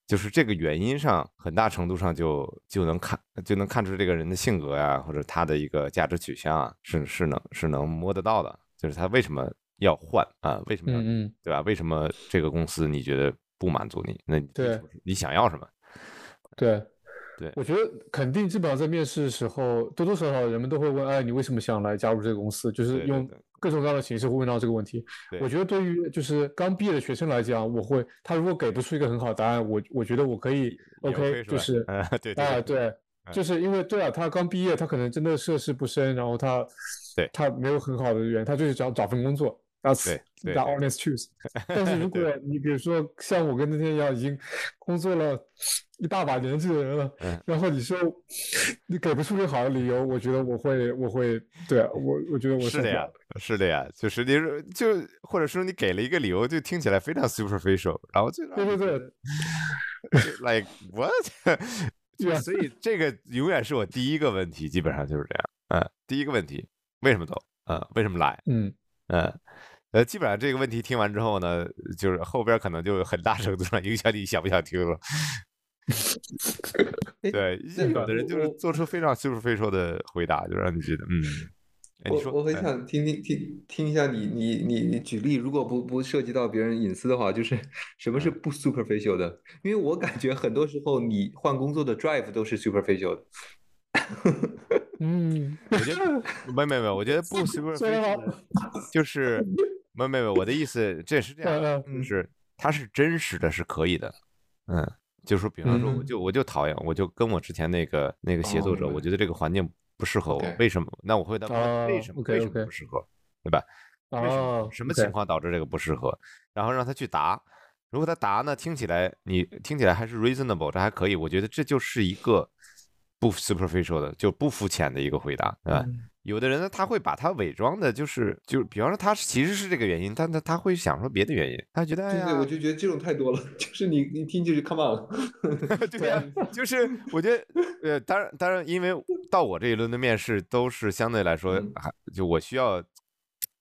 Speaker 1: 就是这个原因上，很大程度上就就能看就能看出这个人的性格呀，或者他的一个价值取向啊，是是能是能摸得到的，就是他为什么要换啊？为什么要对吧？为什么这个公司你觉得不满足你？那你
Speaker 2: 对
Speaker 1: 你想要什么？
Speaker 2: 对。
Speaker 1: 对
Speaker 2: 我觉得肯定，基本上在面试的时候，多多少少人们都会问，哎，你为什么想来加入这个公司？就是用各种各样的形式会问到这个问题。
Speaker 1: 对
Speaker 2: 我觉得对于就是刚毕业的学生来讲，我会他如果给不出一个很好的答案，我我觉得我可以 OK，就
Speaker 1: 吧
Speaker 2: 是
Speaker 1: 嗯 对对
Speaker 2: 啊，对，
Speaker 1: 嗯
Speaker 2: 就是因为对啊，他刚毕业，他可能真的涉世不深，然后他
Speaker 1: 对
Speaker 2: 他没有很好的语言，他就是想找份工作。That's the
Speaker 1: 对
Speaker 2: honest truth。但是如果你比如说像我跟那天一样，已经工作了一大把年纪的人了，
Speaker 1: 嗯
Speaker 2: 然后你说你给不出个好的理由，我觉得我会我会对啊我我觉得我
Speaker 1: 是的呀是的呀，就是你说就或者说你给了一个理由，就听起来非常 superficial，然后就
Speaker 2: 对对对
Speaker 1: ，like what？
Speaker 2: 对啊
Speaker 1: 所以这个永远是我第一个问题，基本上就是这样。嗯，第一个问题，为什么走？嗯，为什么来？
Speaker 2: 嗯
Speaker 1: 嗯，呃，基本上这个问题听完之后呢，就是后边可能就很大程度上影响你想不想听了。
Speaker 3: 哎
Speaker 1: 对，
Speaker 3: 那
Speaker 1: 有的人就是做出非常 superficial 的回答，就让你觉得，嗯，哎，你说，
Speaker 3: 我我很
Speaker 1: 哎
Speaker 3: 想听听听听一下你你你你举例，如果不不涉及到别人隐私的话，就是 什么是不 superficial 的？因为我感觉很多时候你换工作的 drive 都是 superficial 的。
Speaker 2: 嗯，
Speaker 1: 我觉得没没没，我觉得不 superficial 就是没没没，我的意思这是这样就是它是真实的，是可以的，嗯，就是说，比方说，我
Speaker 3: 嗯
Speaker 1: 就我就讨厌，我就跟我之前那个那个协作者，我觉得这个环境不适合我为什么？那我会问他
Speaker 2: 哦
Speaker 1: 为什么？为什么不适合？对吧？为什么
Speaker 2: 哦，
Speaker 1: 什么情况导致这个不适合？然后让他去答。如果他答呢，听起来你听起来还是 reasonable，这还可以，我觉得这就是一个不 superficial 的，就不肤浅的一个回答，对吧？
Speaker 3: 嗯
Speaker 1: 有的人呢，他会把他伪装的，就是就是，比方说他其实是这个原因，但他他会想说别的原因，他觉得哎呀，
Speaker 3: 对对，我就觉得这种太多了，就是你你听就是 come on，
Speaker 1: 对呀、就是我觉得，呃，当然，当然，因为到我这一轮的面试都是相对来说就我需要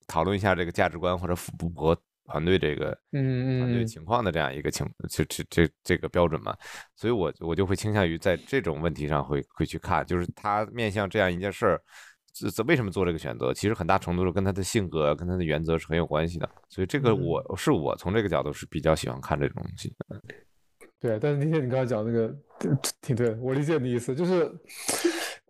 Speaker 1: 讨论一下这个价值观或者符不符合团队这个
Speaker 2: 嗯
Speaker 1: 团队
Speaker 2: 嗯
Speaker 1: 情况的这样一个情，这这这这个标准嘛，所以我我就会倾向于在这种问题上会会去看，就是他面向这样一件事儿。这这为什么做这个选择？其实很大程度是跟他的性格、跟他的原则是很有关系的。所以这个
Speaker 3: 嗯
Speaker 1: 我是我从这个角度是比较喜欢看这种东西。
Speaker 2: 对，但是那天你刚才讲那个挺挺对，我理解你的意思，就是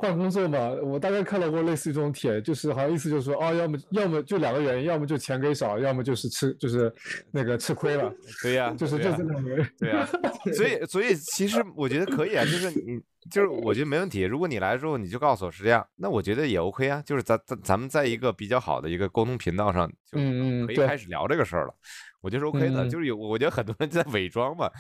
Speaker 2: 换工作嘛，我大概看到过类似于这种帖，就是好像意思就是说，哦，要么要么就两个原因，要么就钱给少，要么就是吃就是那个吃亏了，
Speaker 1: 对呀、
Speaker 2: 就是就这两个原因。
Speaker 1: 对啊，所以所以其实我觉得可以啊，就是你就是我觉得没问题。如果你来之后你就告诉我是这样，那我觉得也 OK 啊。就是咱咱咱们在一个比较好的一个沟通频道上，就
Speaker 2: 嗯嗯对
Speaker 1: 可以开始聊这个事儿了。我觉得是 OK 的，
Speaker 2: 嗯
Speaker 1: 就是有我觉得很多人在伪装嘛。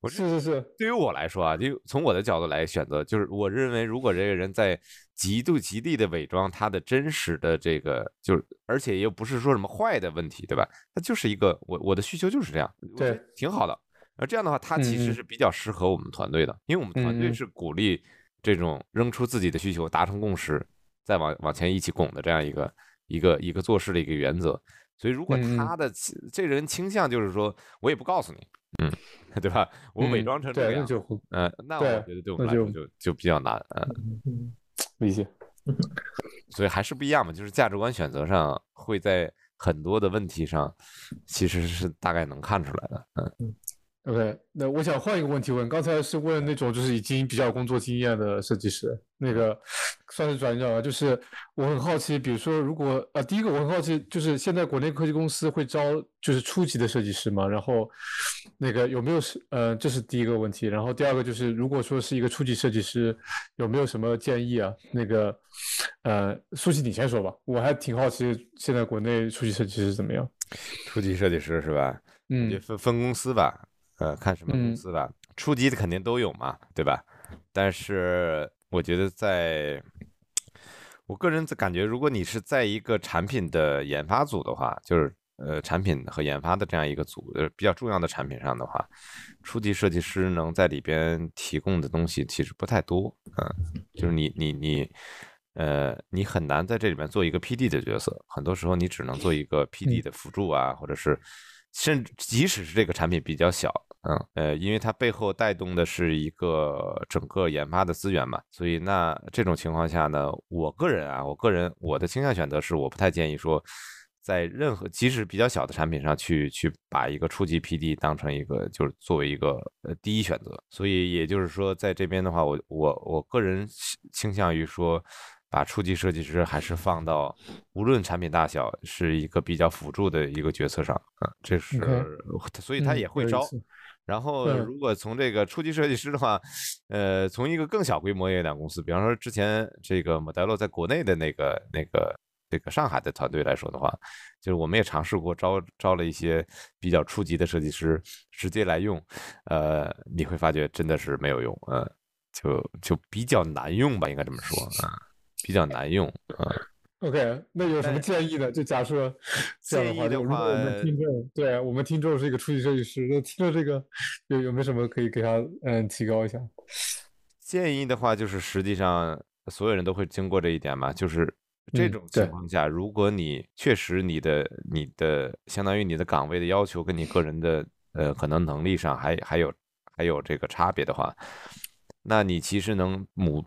Speaker 1: 我
Speaker 2: 是是是，
Speaker 1: 对于我来说啊，就从我的角度来选择，就是我认为如果这个人在极度极力的伪装他的真实的这个，就是而且又不是说什么坏的问题，对吧？他就是一个我我的需求就是这样，
Speaker 2: 对
Speaker 1: 挺好的。而这样的话，他其实是比较适合我们团队的，因为我们团队是鼓励这种扔出自己的需求，达成共识，再往往前一起拱的这样一个一个一个做事的一个原则。所以，如果
Speaker 2: 嗯嗯
Speaker 1: 他的倾这个人倾向就是说我也不告诉你，嗯，对吧？我伪
Speaker 2: 嗯
Speaker 1: 装成这样，
Speaker 2: 就会
Speaker 1: 呃，那我觉得对我们来说就就比较难，嗯，
Speaker 2: 理解。
Speaker 1: 所以还是不一样嘛，就是价值观选择上会在很多的问题上其实是大概能看出来的，嗯。
Speaker 2: OK，那我想换一个问题问，刚才是问那种就是已经比较有工作经验的设计师，那个算是转角吧。就是我很好奇，比如说如果呃，第一个我很好奇，就是现在国内科技公司会招就是初级的设计师吗？然后那个有没有是呃，这是第一个问题。然后第二个就是，如果说是一个初级设计师，有没有什么建议啊？那个呃，苏西你先说吧，我还挺好奇现在国内初级设计师怎么样。
Speaker 1: 初级设计师是吧？
Speaker 2: 嗯
Speaker 1: 分分公司吧，呃，看什么公
Speaker 2: 嗯
Speaker 1: 司吧。初级的肯定都有嘛，对吧？但是我觉得在，我个人感觉，如果你是在一个产品的研发组的话，就是呃产品和研发的这样一个组，呃比较重要的产品上的话，初级设计师能在里边提供的东西其实不太多，嗯，就是你你你。呃，你很难在这里面做一个 PD 的角色，很多时候你只能做一个 PD 的辅助啊，或者是甚至即使是这个产品比较小，嗯呃，因为它背后带动的是一个整个研发的资源嘛，所以那这种情况下呢，我个人啊，我个人我的倾向选择是，我不太建议说。在任何即使比较小的产品上去去把一个初级 PD 当成一个就是作为一个呃第一选择，所以也就是说，在这边的话，我我我个人倾向于说，把初级设计师还是放到无论产品大小是一个比较辅助的一个角色上，嗯，这是所以他
Speaker 2: 嗯
Speaker 1: 也会招。然后，
Speaker 2: 嗯
Speaker 1: 如果从这个初级设计师的话，呃，从一个更小规模一点的公司，比方说之前这个 Modelo 在国内的那个那个这个上海的团队来说的话，就是我们也尝试过招招了一些比较初级的设计师直接来用，呃，你会发觉真的是没有用，呃，就就比较难用吧，应该这么说啊、比较难用啊。
Speaker 2: OK，那有什么建议呢？就假设这样的话，
Speaker 1: 的
Speaker 2: 就如果我们听众，对我们听众是一个初级设计师，那听着这个有有没有什么可以给他嗯提高一下？
Speaker 1: 建议的话，就是实际上所有人都会经过这一点嘛，就是这
Speaker 2: 嗯
Speaker 1: 种情况下，如果你确实你的你的相当于你的岗位的要求跟你个人的呃可能能力上还还有还有这个差别的话，那你其实能补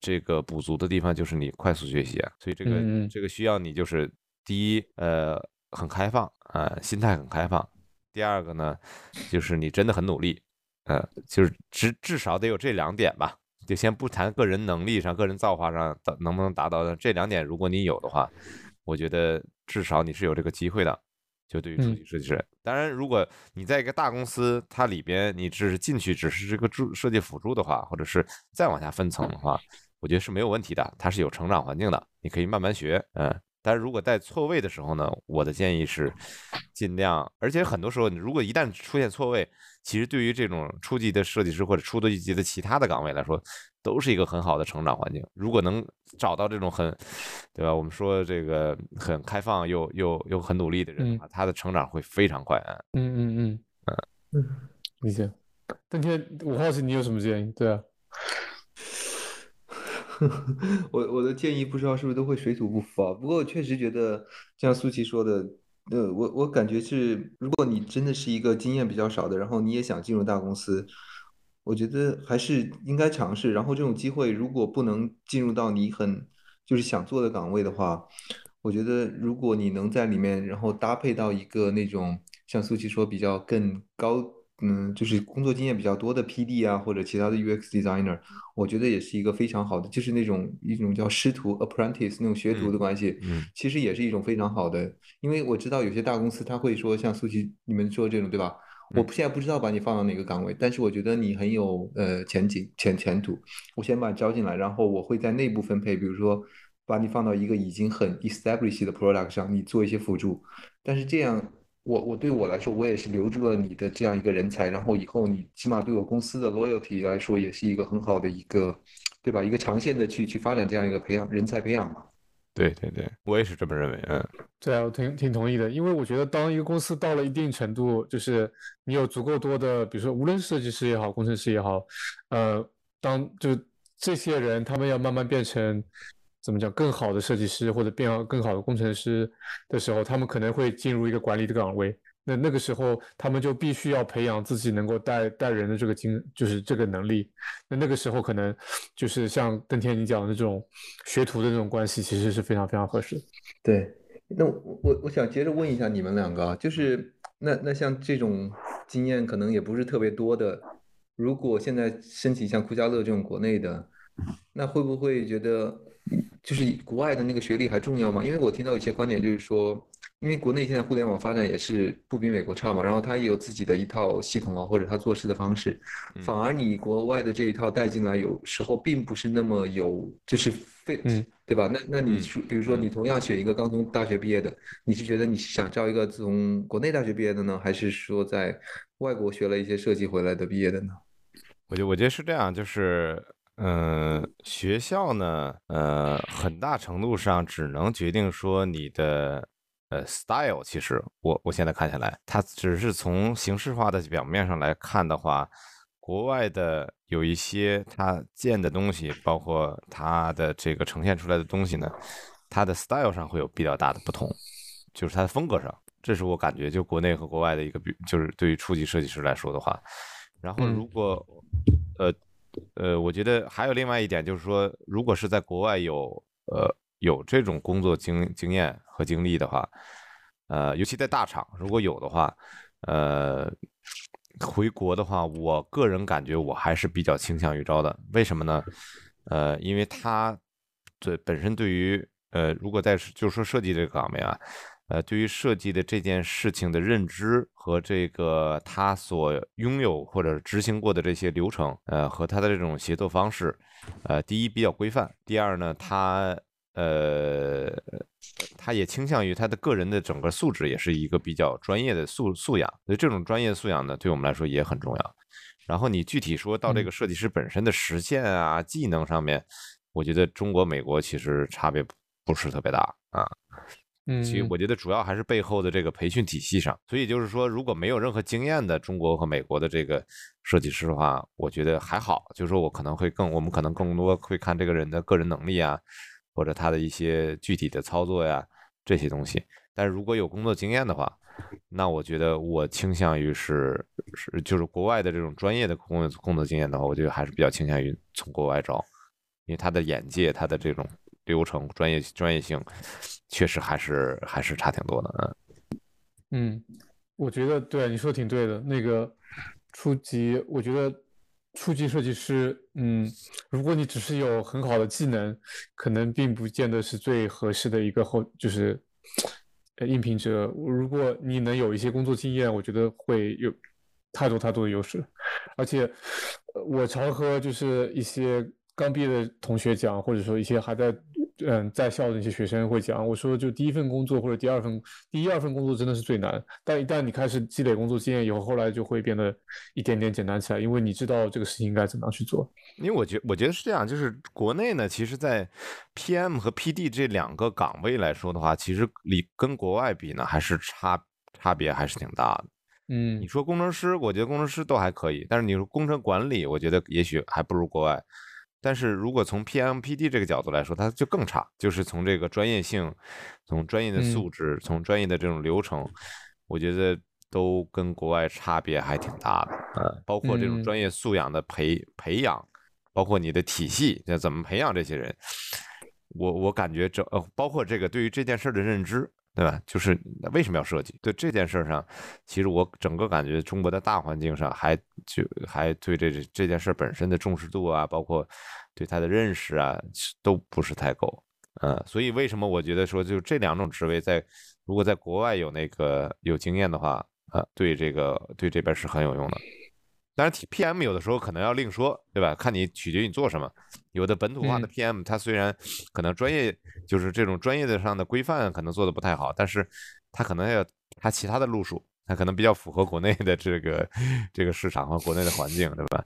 Speaker 1: 这个补足的地方就是你快速学习啊，所以这个这个需要你就是第一呃很开放啊、心态很开放，第二个呢就是你真的很努力。呃，就是至至少得有这两点吧，就先不谈个人能力上、个人造化上的能不能达到的这两点，如果你有的话，我觉得至少你是有这个机会的。就对于初级设计师，当然，如果你在一个大公司，它里边你只是进去只是这个助设计辅助的话，或者是再往下分层的话，我觉得是没有问题的，它是有成长环境的，你可以慢慢学，嗯。但是如果在错位的时候呢，我的建议是尽量，而且很多时候，你如果一旦出现错位，其实对于这种初级的设计师或者初级的其他的岗位来说，都是一个很好的成长环境。如果能找到这种很，对吧？我们说这个很开放又又又很努力的人，他的成长会非常快。
Speaker 2: 嗯嗯嗯嗯嗯，理解。邓天，我好奇你有什么建议？对啊。
Speaker 3: 我我的建议不知道是不是都会水土不服啊？不过我确实觉得像苏琪说的，呃，我我感觉是，如果你真的是一个经验比较少的，然后你也想进入大公司，我觉得还是应该尝试。然后这种机会如果不能进入到你很就是想做的岗位的话，我觉得如果你能在里面，然后搭配到一个那种像苏琪说比较更高。嗯，就是工作经验比较多的 PD 啊，或者其他的 UX designer，我觉得也是一个非常好的，就是那种一种叫师徒 apprentice 那种学徒的关系，
Speaker 1: 嗯，
Speaker 3: 其实也是一种非常好的。因为我知道有些大公司他会说像苏琪你们说这种对吧？我现在不知道把你放到哪个岗位，但是我觉得你很有呃前景前前途，我先把你招进来，然后我会在内部分配，比如说把你放到一个已经很 established 的 product 上，你做一些辅助，但是这样。我我对我来说，我也是留住了你的这样一个人才，然后以后你起码对我公司的 loyalty 来说，也是一个很好的一个，对吧？一个长线的去去发展这样一个培养人才培养嘛。
Speaker 1: 对对对，我也是这么认为。嗯，
Speaker 2: 对啊，我挺挺同意的，因为我觉得当一个公司到了一定程度，就是你有足够多的，比如说无论是设计师也好，工程师也好，呃，当就这些人他们要慢慢变成。怎么讲？更好的设计师或者变更好的工程师的时候，他们可能会进入一个管理的岗位。那那个时候，他们就必须要培养自己能够带带人的这个经，就是这个能力。那那个时候，可能就是像邓天你讲的这种学徒的这种关系，其实是非常非常合适。
Speaker 3: 对，那我我我想接着问一下你们两个，就是那那像这种经验可能也不是特别多的，如果现在申请像酷家乐这种国内的，那会不会觉得？就是国外的那个学历还重要吗？因为我听到一些观点，就是说，因为国内现在互联网发展也是不比美国差嘛，然后他也有自己的一套系统啊，或者他做事的方式，反而你国外的这一套带进来，有时候并不是那么有，就是非，对吧？那那你比如说你同样选一个刚从大学毕业的，你是觉得你是想招一个从国内大学毕业的呢，还是说在外国学了一些设计回来的毕业的呢？
Speaker 1: 我觉我觉得是这样，就是。嗯，学校呢，呃，很大程度上只能决定说你的呃 style。其实我我现在看下来，它只是从形式化的表面上来看的话，国外的有一些它建的东西，包括它的这个呈现出来的东西呢，它的 style 上会有比较大的不同，就是它的风格上，这是我感觉就国内和国外的一个比，就是对于初级设计师来说的话，然后如果呃。呃，我觉得还有另外一点，就是说，如果是在国外有呃有这种工作经经验和经历的话，呃，尤其在大厂，如果有的话，呃，回国的话，我个人感觉我还是比较倾向于招的。为什么呢？呃，因为他对本身对于呃，如果在就是说设计这个岗位啊。呃，对于设计的这件事情的认知和这个他所拥有或者执行过的这些流程，呃，和他的这种协作方式，呃，第一比较规范，第二呢，他呃，他也倾向于他的个人的整个素质也是一个比较专业的素素养，所以这种专业素养呢，对我们来说也很重要。然后你具体说到这个设计师本身的实现啊，技能上面，我觉得中国、美国其实差别不是特别大啊。
Speaker 2: 嗯，
Speaker 1: 其实我觉得主要还是背后的这个培训体系上，所以就是说，如果没有任何经验的中国和美国的这个设计师的话，我觉得还好。就是说我可能会更，我们可能更多会看这个人的个人能力啊，或者他的一些具体的操作呀这些东西。但是如果有工作经验的话，那我觉得我倾向于是是就是国外的这种专业的工工作经验的话，我觉得还是比较倾向于从国外招，因为他的眼界，他的这种。流程专业专业性确实还是还是差挺多的，
Speaker 2: 嗯，嗯，我觉得对你说的挺对的。那个初级，我觉得初级设计师，嗯，如果你只是有很好的技能，可能并不见得是最合适的一个后，就是呃应聘者，如果你能有一些工作经验，我觉得会有太多太多的优势。而且，我常和就是一些刚毕业的同学讲，或者说一些还在。嗯，在校的那些学生会讲，我说就第一份工作或者第二份，第一二份工作真的是最难。但一旦你开始积累工作经验以后，后来就会变得一点点简单起来，因为你知道这个事情应该怎么样去做。
Speaker 1: 因为我觉我觉得是这样，就是国内呢，其实，在 PM 和 PD 这两个岗位来说的话，其实你跟国外比呢，还是差差别还是挺大的。
Speaker 2: 嗯，
Speaker 1: 你说工程师，我觉得工程师都还可以，但是你说工程管理，我觉得也许还不如国外。但是如果从 PMPD 这个角度来说，它就更差，就是从这个专业性、从专业的素质、从专业的这种流程，我觉得都跟国外差别还挺大的。嗯，包括这种专业素养的培培养，包括你的体系要怎么培养这些人，我我感觉这呃，包括这个对于这件事的认知。对吧？就是为什么要设计？对这件事上，其实我整个感觉中国的大环境上还就还对这这件事本身的重视度啊，包括对他的认识啊，都不是太够。嗯，所以为什么我觉得说，就这两种职位在如果在国外有那个有经验的话，啊，对这个对这边是很有用的。当然，PM 有的时候可能要另说，对吧？看你取决于你做什么。有的本土化的 PM，它虽然可能专业就是这种专业的上的规范可能做的不太好，但是它可能要它其他的路数，它可能比较符合国内的这个这个市场和国内的环境，对吧？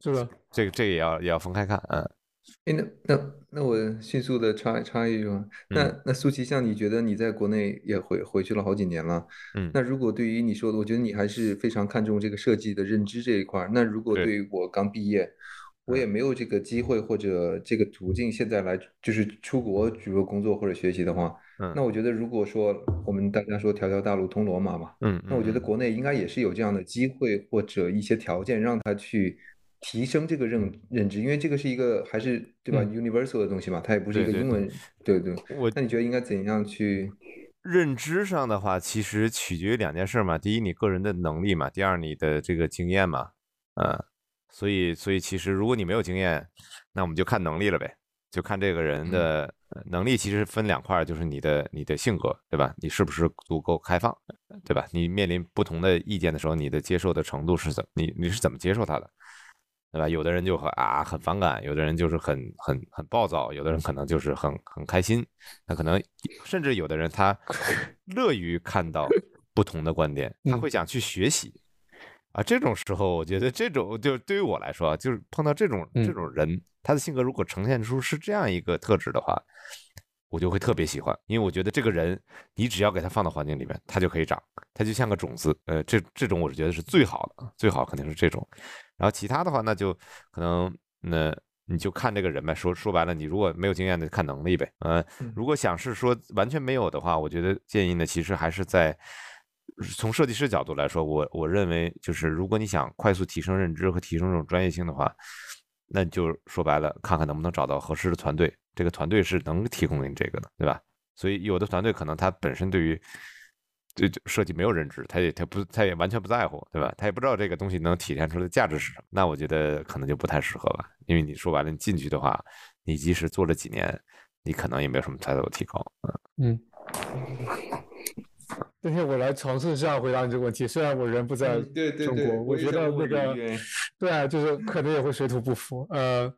Speaker 2: 是的，
Speaker 1: 这个这个也要也要分开看，嗯。
Speaker 3: 哎，那那那我迅速的插插一句啊，那那苏琪，像你觉得你在国内也回回去了好几年了，
Speaker 1: 嗯，
Speaker 3: 那如果对于你说的，我觉得你还是非常看重这个设计的认知这一块儿。那如果对于我刚毕业，我也没有这个机会或者这个途径，现在来就是出国，比如工作或者学习的话，
Speaker 1: 嗯，
Speaker 3: 那我觉得如果说我们大家说条条大路通罗马嘛，
Speaker 1: 嗯，
Speaker 3: 那我觉得国内应该也是有这样的机会或者一些条件让他去。提升这个认认知，因为这个是一个还是对吧？universal 的东西嘛，它也不是一个英文，对对。
Speaker 1: 我
Speaker 3: 那你觉得应该怎样去
Speaker 1: 认知上的话，其实取决于两件事嘛。第一，你个人的能力嘛；第二，你的这个经验嘛。嗯，所以所以其实如果你没有经验，那我们就看能力了呗，就看这个人的能力。其实分两块，就是你的你的性格，对吧？你是不是足够开放，对吧？你面临不同的意见的时候，你的接受的程度是怎？你你是怎么接受他的？对吧？有的人就很啊很反感，有的人就是很很很暴躁，有的人可能就是很很开心。那可能甚至有的人他 乐于看到不同的观点，他会想去学习。啊，这种时候我觉得这种就对于我来说，就是碰到这种这种人，他的性格如果呈现出是这样一个特质的话，我就会特别喜欢，因为我觉得这个人你只要给他放到环境里面，他就可以长，他就像个种子。呃，这这种我是觉得是最好的，最好肯定是这种。然后其他的话，那就可能那你就看这个人呗。说说白了，你如果没有经验的，看能力呗。嗯，如果想是说完全没有的话，我觉得建议呢，其实还是在从设计师角度来说，我我认为就是如果你想快速提升认知和提升这种专业性的话，那就说白了，看看能不能找到合适的团队，这个团队是能提供给你这个的，对吧？所以有的团队可能他本身对于对设计没有认知，他也他不他也完全不在乎，对吧？他也不知道这个东西能体现出来的价值是什么。那我觉得可能就不太适合吧，因为你说白了，你进去的话，你即使做了几年，你可能也没有什么太多的提高。
Speaker 2: 嗯。今天我来尝试一下回答你这个问题，虽然我人不在中国，
Speaker 3: 我
Speaker 2: 觉得那个对啊，就是可能也会水土不服。呃，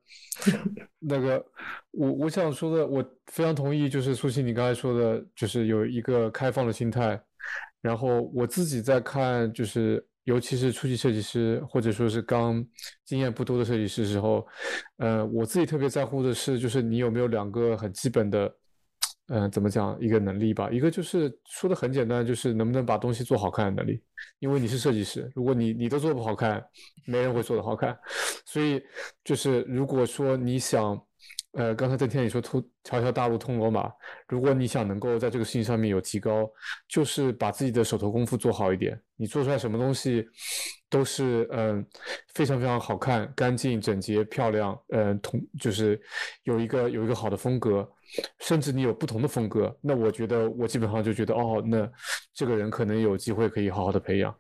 Speaker 2: 那个我我想说的，我非常同意，就是苏西你刚才说的，就是有一个开放的心态。然后我自己在看，就是尤其是初级设计师或者说是刚经验不多的设计师时候，呃，我自己特别在乎的是，就是你有没有两个很基本的，嗯，怎么讲一个能力吧？一个就是说的很简单，就是能不能把东西做好看的能力。因为你是设计师，如果你你都做不好看，没人会做的好看。所以就是如果说你想。呃，刚才在天也说，通条条大路通罗马。如果你想能够在这个事情上面有提高，就是把自己的手头功夫做好一点。你做出来什么东西，都是嗯非常非常好看、干净、整洁、漂亮。嗯，同就是有一个有一个好的风格，甚至你有不同的风格，那我觉得我基本上就觉得哦，那这个人可能有机会可以好好的培养。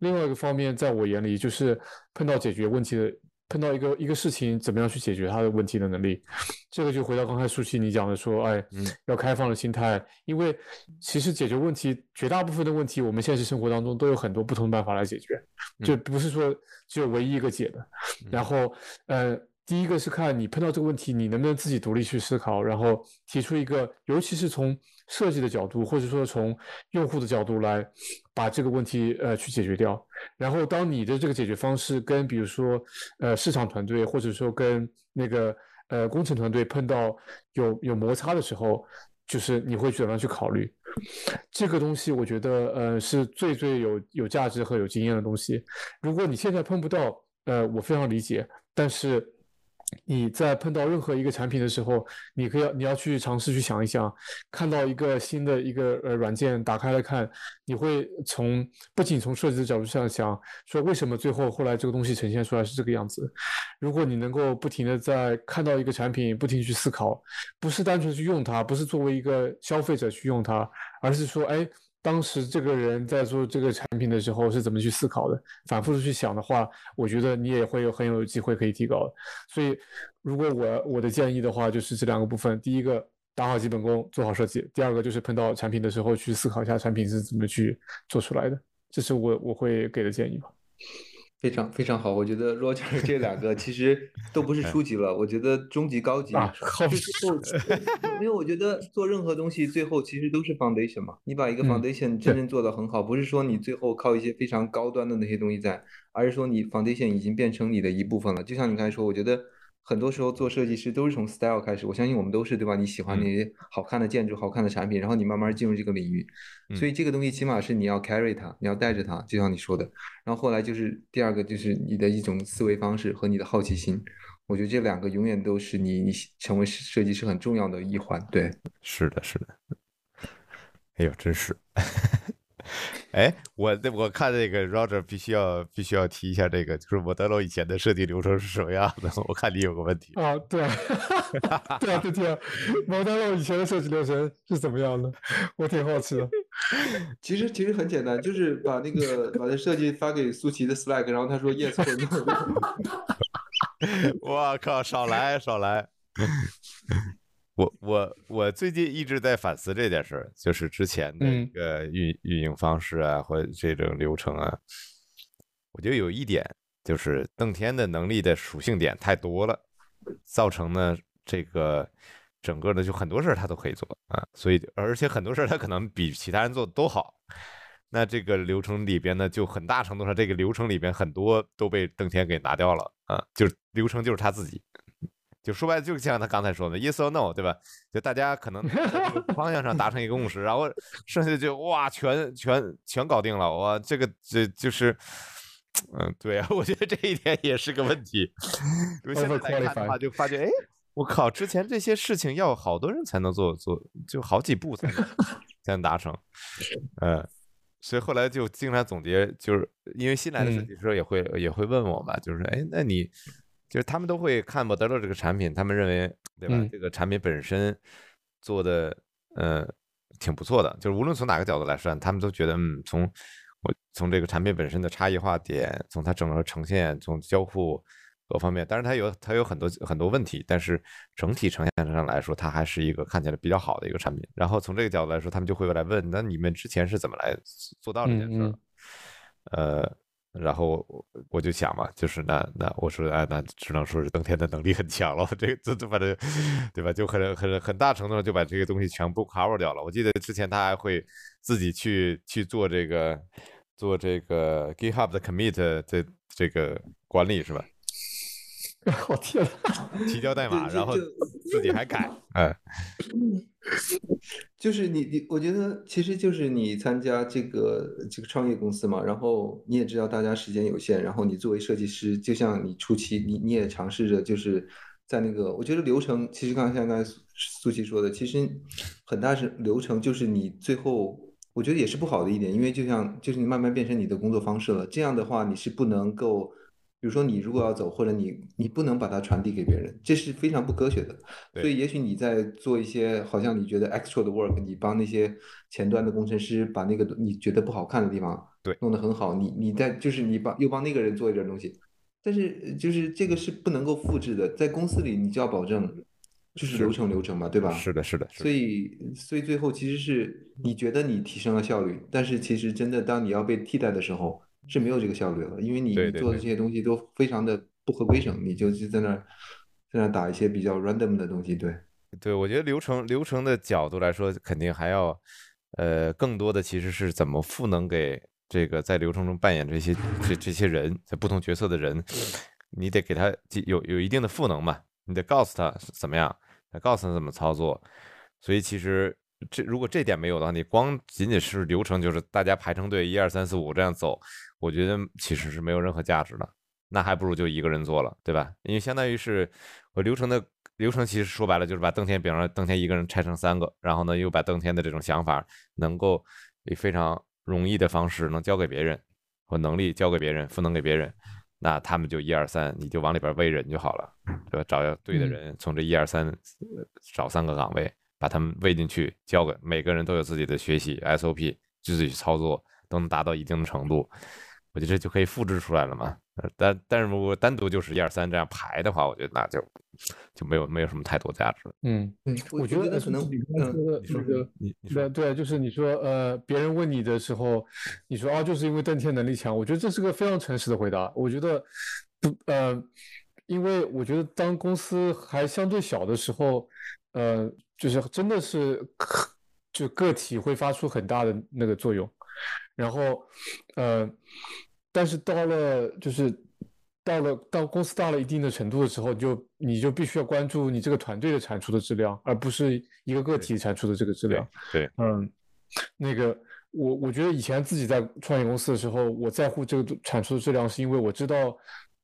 Speaker 2: 另外一个方面，在我眼里，就是碰到解决问题的。碰到一个一个事情，怎么样去解决它的问题的能力。这个就回到刚才舒淇你讲的说，哎，要开放的心态，因为其实解决问题，绝大部分的问题，我们现实生活当中都有很多不同的办法来解决，就不是说只有唯一一个解的。然后，呃。第一个是看你碰到这个问题，你能不能自己独立去思考，然后提出一个，尤其是从设计的角度，或者说从用户的角度来把这个问题呃去解决掉。然后当你的这个解决方式跟比如说呃市场团队，或者说跟那个呃工程团队碰到有有摩擦的时候，就是你会怎么样去考虑这个东西？我觉得呃是最最有有价值和有经验的东西。如果你现在碰不到，呃，我非常理解，但是。你在碰到任何一个产品的时候，你可以你要去尝试去想一想，看到一个新的一个呃软件打开来看，你会从不仅从设计的角度上想，说为什么最后后来这个东西呈现出来是这个样子。如果你能够不停的在看到一个产品，不停去思考，不是单纯去用它，不是作为一个消费者去用它，而是说，哎。当时这个人在做这个产品的时候是怎么去思考的？反复的去想的话，我觉得你也会有很有机会可以提高。所以，如果我我的建议的话，就是这两个部分：第一个打好基本功，做好设计；第二个就是碰到产品的时候去思考一下产品是怎么去做出来的。这是我我会给的建议吧。
Speaker 3: 非常非常好，我觉得 Roger 这两个其实 都不是初级了，我觉得中级、高级
Speaker 2: 啊，
Speaker 3: 后 因为我觉得做任何东西最后其实都是 foundation 嘛，你把一个 foundation 真正做得很好，不是说你最后靠一些非常高端的那些东西在，而是说你 foundation 已经变成你的一部分了。就像你刚才说，我觉得。很多时候做设计师都是从 style 开始，我相信我们都是对吧？你喜欢那些好看的建筑、好看的产品，然后你慢慢进入这个领域，所以这个东西起码是你要 carry 它，你要带着它，就像你说的。然后后来就是第二个，就是你的一种思维方式和你的好奇心，我觉得这两个永远都是你你成为设计师很重要的一环。对，
Speaker 1: 是的，是的。哎呦，真是。哎，我我看这个 Roger 必须要必须要提一下这个，就是摩德罗以前的设计流程是什么样的？我看你有个问题
Speaker 2: 啊，对，对啊，对对，摩德罗以前的设计流程是怎么样的？我挺好奇的。
Speaker 3: 其实其实很简单，就是把那个把那设计发给苏琪的 Slack，然后他说 Yes 或者 No。
Speaker 1: 我靠，少来少来。我我我最近一直在反思这件事儿，就是之前的一个运运营方式啊，或者这种流程啊，我觉得有一点就是邓天的能力的属性点太多了，造成呢这个整个的就很多事儿他都可以做啊，所以而且很多事儿他可能比其他人做的都好，那这个流程里边呢，就很大程度上这个流程里边很多都被邓天给拿掉了啊，就流程就是他自己。就说白了，就像他刚才说的，yes or no，对吧？就大家可能方向上达成一个共识，然后剩下的就哇，全全全搞定了。哇，这个这就是，嗯，对啊，我觉得这一点也是个问题。因为现在来看的话，就发觉，哎，我靠，之前这些事情要好多人才能做做，就好几步才能才能达成。嗯，所以后来就经常总结，就是因为新来的设计师也会也会问我嘛，就是哎，那你。就是他们都会看莫德勒这个产品，他们认为，对吧？这个产品本身做的，呃，挺不错的。就是无论从哪个角度来说，他们都觉得，嗯，从我从这个产品本身的差异化点，从它整个呈现，从交互各方面，当然它有它有很多很多问题，但是整体呈现上来说，它还是一个看起来比较好的一个产品。然后从这个角度来说，他们就会来问，那你们之前是怎么来做到这件事？呃。然后我就想嘛，就是那那我说哎，那只能说是登天的能力很强了，这这这反正对吧？就很很很大程度上就把这个东西全部 cover 掉了。我记得之前他还会自己去去做这个做这个 GitHub 的 commit 这这个管理是吧？
Speaker 2: 我天，
Speaker 1: 提交代码，然后自己还改，哎。
Speaker 3: 就是你你，我觉得其实就是你参加这个这个创业公司嘛，然后你也知道大家时间有限，然后你作为设计师，就像你初期你你也尝试着就是在那个，我觉得流程其实刚才像刚才苏琪说的，其实很大是流程，就是你最后我觉得也是不好的一点，因为就像就是你慢慢变成你的工作方式了，这样的话你是不能够。比如说，你如果要走，或者你你不能把它传递给别人，这是非常不科学的。所以，也许你在做一些好像你觉得 extra 的 work，你帮那些前端的工程师把那个你觉得不好看的地方
Speaker 1: 对
Speaker 3: 弄得很好，你你在就是你帮又帮那个人做一点东西，但是就是这个是不能够复制的，在公司里你就要保证就是流程流程嘛，对吧？
Speaker 1: 是的，是的，
Speaker 3: 所以所以最后其实是你觉得你提升了效率，但是其实真的当你要被替代的时候是没有这个效率了，因为你做的这些东西都非常的不合规整，你就是在那儿在那儿打一些比较 random 的东西，对。
Speaker 1: 对，我觉得流程流程的角度来说，肯定还要呃更多的其实是怎么赋能给。这个在流程中扮演这些这这些人在不同角色的人，你得给他有有一定的赋能嘛，你得告诉他怎么样，告诉他怎么操作。所以其实这如果这点没有的话，你光仅仅是流程，就是大家排成队一二三四五这样走，我觉得其实是没有任何价值的。那还不如就一个人做了，对吧？因为相当于是我流程的流程，其实说白了就是把邓天，比方说邓天一个人拆成三个，然后呢又把邓天的这种想法能够以非常。容易的方式能交给别人，或能力交给别人，赋能给别人，那他们就一二三，你就往里边喂人就好了，对吧？找对的人，从这一二三找三个岗位，把他们喂进去，交给每个人都有自己的学习 SOP，自己去操作，都能达到一定的程度，我觉得这就可以复制出来了嘛。但但是如果单独就是一二三这样排的话，我觉得那就就没有没有什么太多价值。
Speaker 2: 嗯嗯，我觉得可能你刚说那个，对对，就是你说呃，别人问你的时候，你说啊，就是因为登天能力强，我觉得这是个非常诚实的回答。我觉得不呃，因为我觉得当公司还相对小的时候，呃，就是真的是就个体会发出很大的那个作用，然后呃。但是到了就是到了到公司到了一定的程度的时候，就你就必须要关注你这个团队的产出的质量，而不是一个个体产出的这个质量。
Speaker 1: 对，
Speaker 2: 嗯，那个我我觉得以前自己在创业公司的时候，我在乎这个产出的质量，是因为我知道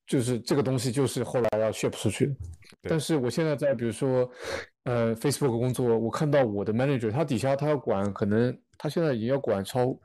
Speaker 2: 就是这个东西就是后来要 ship 出去的。但是我现在在比如说呃 Facebook 工作，我看到我的 manager 他底下他要管，可能他现在已经要管超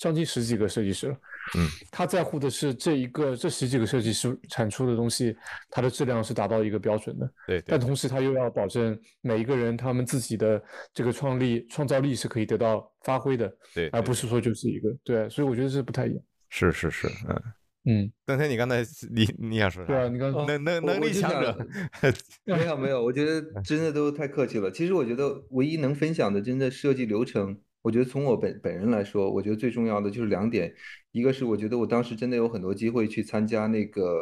Speaker 2: 将近十几个设计师了。
Speaker 1: 嗯，
Speaker 2: 他在乎的是这一个这十几个设计师产出的东西，它的质量是达到一个标准的。
Speaker 1: 对，
Speaker 2: 但同时他又要保证每一个人他们自己的这个创力创造力是可以得到发挥的。
Speaker 1: 对，
Speaker 2: 而不是说就是一个对，所以我觉得这不太一样。
Speaker 1: 是是是，嗯
Speaker 2: 嗯。
Speaker 1: 邓天，你刚才你你想说啥？
Speaker 2: 对啊，你刚
Speaker 1: 能能能力强者。
Speaker 3: 没有没有，我觉得真的都太客气了。其实我觉得唯一能分享的，真的设计流程。我觉得从我本本人来说，我觉得最重要的就是两点，一个是我觉得我当时真的有很多机会去参加那个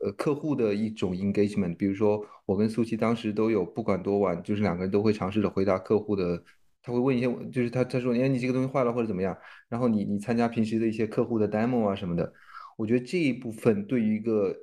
Speaker 3: 呃客户的一种 engagement，比如说我跟苏琪当时都有，不管多晚，就是两个人都会尝试着回答客户的，他会问一些，就是他他说，哎，你这个东西坏了或者怎么样，然后你你参加平时的一些客户的 demo 啊什么的，我觉得这一部分对于一个。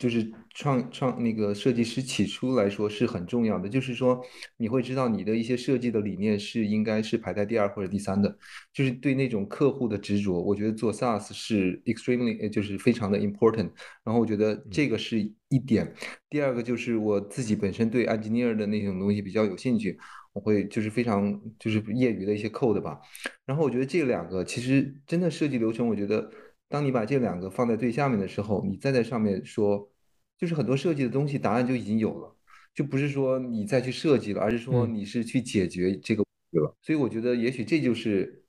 Speaker 3: 就是创创那个设计师起初来说是很重要的，就是说你会知道你的一些设计的理念是应该是排在第二或者第三的，就是对那种客户的执着，我觉得做 SaaS 是 extremely 就是非常的 important。然后我觉得这个是一点。第二个就是我自己本身对 engineer 的那种东西比较有兴趣，我会就是非常就是业余的一些 code 吧。然后我觉得这两个其实真的设计流程，我觉得。当你把这两个放在最下面的时候，你再在上面说，就是很多设计的东西答案就已经有了，就不是说你再去设计了，而是说你是去解决这个对吧？所以我觉得也许这就是，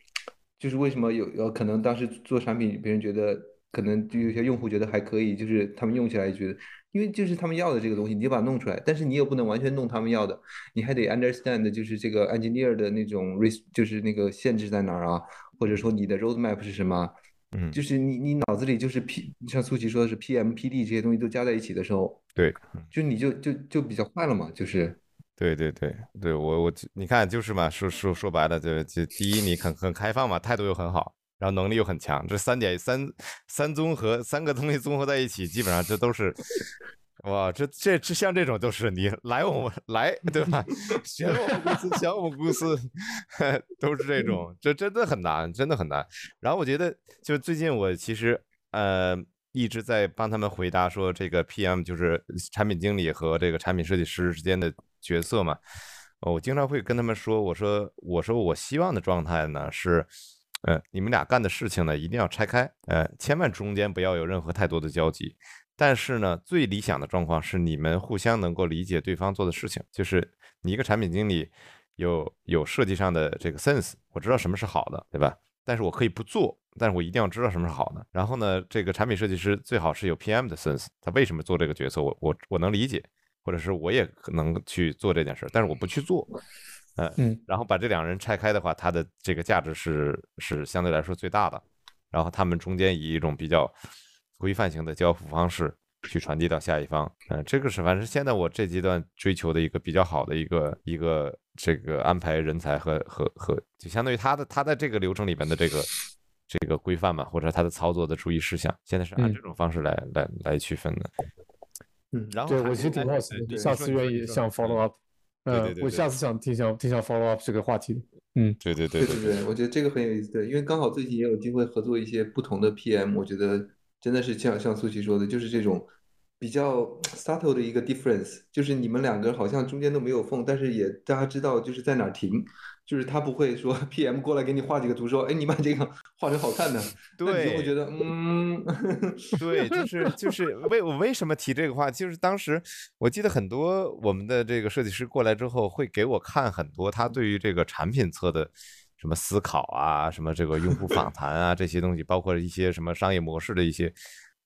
Speaker 3: 就是为什么有有可能当时做产品，别人觉得可能就有些用户觉得还可以，就是他们用起来觉得，因为就是他们要的这个东西，你就把它弄出来，但是你也不能完全弄他们要的，你还得 understand 就是这个 engineer 的那种 risk，就是那个限制在哪儿啊，或者说你的 roadmap 是什么。
Speaker 1: 嗯，
Speaker 3: 就是你你脑子里就是 P，像苏琪说的是 PM、PD 这些东西都加在一起的时候，
Speaker 1: 对，
Speaker 3: 就你就就就比较快了嘛，就是，
Speaker 1: 对对对对，我我你看就是嘛，说说说白了，就就第一你很很开放嘛，态度又很好，然后能力又很强，这三点三三综合三个东西综合在一起，基本上这都是。哇，这这这像这种都是你来我们来对吧？选我们公司，选我们公司，都是这种，这真的很难，真的很难。然后我觉得，就最近我其实呃一直在帮他们回答说，这个 PM 就是产品经理和这个产品设计师之间的角色嘛。我经常会跟他们说，我说我说我希望的状态呢是，呃，你们俩干的事情呢一定要拆开，呃，千万中间不要有任何太多的交集。但是呢，最理想的状况是你们互相能够理解对方做的事情。就是你一个产品经理，有有设计上的这个 sense，我知道什么是好的，对吧？但是我可以不做，但是我一定要知道什么是好的。然后呢，这个产品设计师最好是有 PM 的 sense，他为什么做这个决策，我我我能理解，或者是我也可能去做这件事，但是我不去做。嗯
Speaker 2: 嗯，
Speaker 1: 然后把这两个人拆开的话，它的这个价值是是相对来说最大的。然后他们中间以一种比较规范型的交付方式去传递到下一方。嗯，这个是反正现在我这阶段追求的一个比较好的一个一个这个安排人才和和和，就相当于他的他在这个流程里边的这个这个规范嘛，或者他的操作的注意事项，现在是按
Speaker 2: 嗯
Speaker 1: 这种方式来来来区分的。
Speaker 3: 嗯
Speaker 1: 然后
Speaker 2: 对我其实挺
Speaker 1: 哎
Speaker 2: 好奇的，下次愿意想 follow up。嗯
Speaker 1: 对对对，对
Speaker 2: 我下次想挺想挺想 follow up 这个话题的。嗯
Speaker 1: 对对对对
Speaker 3: 对对对，我觉得这个很有意思，对，因为刚好最近也有机会合作一些不同的 PM，我觉得真的是像像苏琪说的，就是这种比较 subtle 的一个 difference，就是你们两个好像中间都没有缝，但是也大家知道就是在哪儿停，就是他不会说 PM 过来给你画几个图说，哎，你把这个 画成好看的，对你就会觉得嗯，
Speaker 1: 对，就是就是为我为什么提这个话，就是当时我记得很多我们的这个设计师过来之后，会给我看很多他对于这个产品侧的什么思考啊，什么这个用户访 谈啊这些东西，包括一些什么商业模式的一些。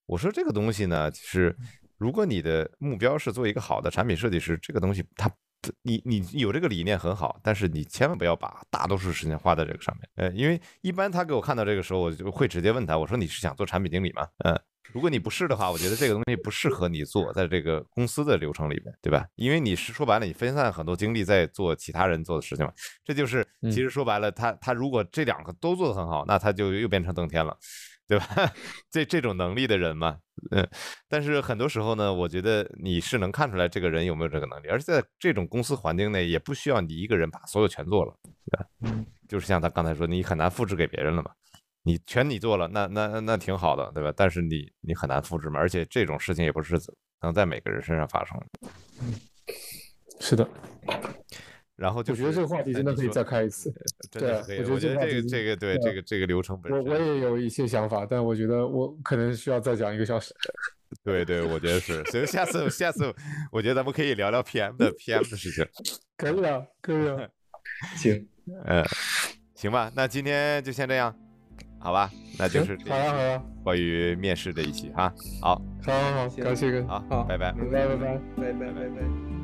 Speaker 1: 我说这个东西呢，就是如果你的目标是做一个好的产品设计师，这个东西它。你你有这个理念很好，但是你千万不要把大多数时间花在这个上面。呃，因为一般他给我看到这个时候，我就会直接问他，我说你是想做产品经理吗？嗯，如果你不是的话，我觉得这个东西不适合你做，在这个公司的流程里面，对吧？因为你是说白了，你分散很多精力在做其他人做的事情嘛。这就是
Speaker 2: 嗯
Speaker 1: 其实说白了，他他如果这两个都做得很好，那他就又变成登天了。对吧？这这种能力的人嘛，嗯，但是很多时候呢，我觉得你是能看出来这个人有没有这个能力，而且在这种公司环境内，也不需要你一个人把所有全做了，对吧？
Speaker 3: 嗯，
Speaker 1: 就是像他刚才说，你很难复制给别人了嘛，你全你做了，那那那那挺好的，对吧？但是你你很难复制嘛，而且这种事情也不是能在每个人身上发生的。
Speaker 2: 是的，
Speaker 1: 然后就是，
Speaker 2: 我觉得这个话题真的可以再开一次。
Speaker 1: 真的可以的。
Speaker 2: 对啊我
Speaker 1: 我觉得这个
Speaker 2: 这个
Speaker 1: 这个对
Speaker 2: 对
Speaker 1: 这个这个流程本
Speaker 2: 我
Speaker 1: 身，
Speaker 2: 我我也有一些想法，但我觉得我可能需要再讲一个小时。
Speaker 1: 对对，我觉得是。所以下次下次，我觉得咱们可以聊聊 PM 的 PM 的事情。
Speaker 2: 可以啊，可以啊。
Speaker 3: 行，
Speaker 1: 嗯，行吧，那今天就先这样，好吧？那就是这
Speaker 2: 好呀，好
Speaker 1: 一期
Speaker 2: 呀，
Speaker 1: 关于面试的一期哈。好，
Speaker 2: 好好感谢哥，
Speaker 1: 好，
Speaker 2: 好
Speaker 1: 拜拜。
Speaker 2: 拜拜拜拜。
Speaker 3: 拜拜拜拜。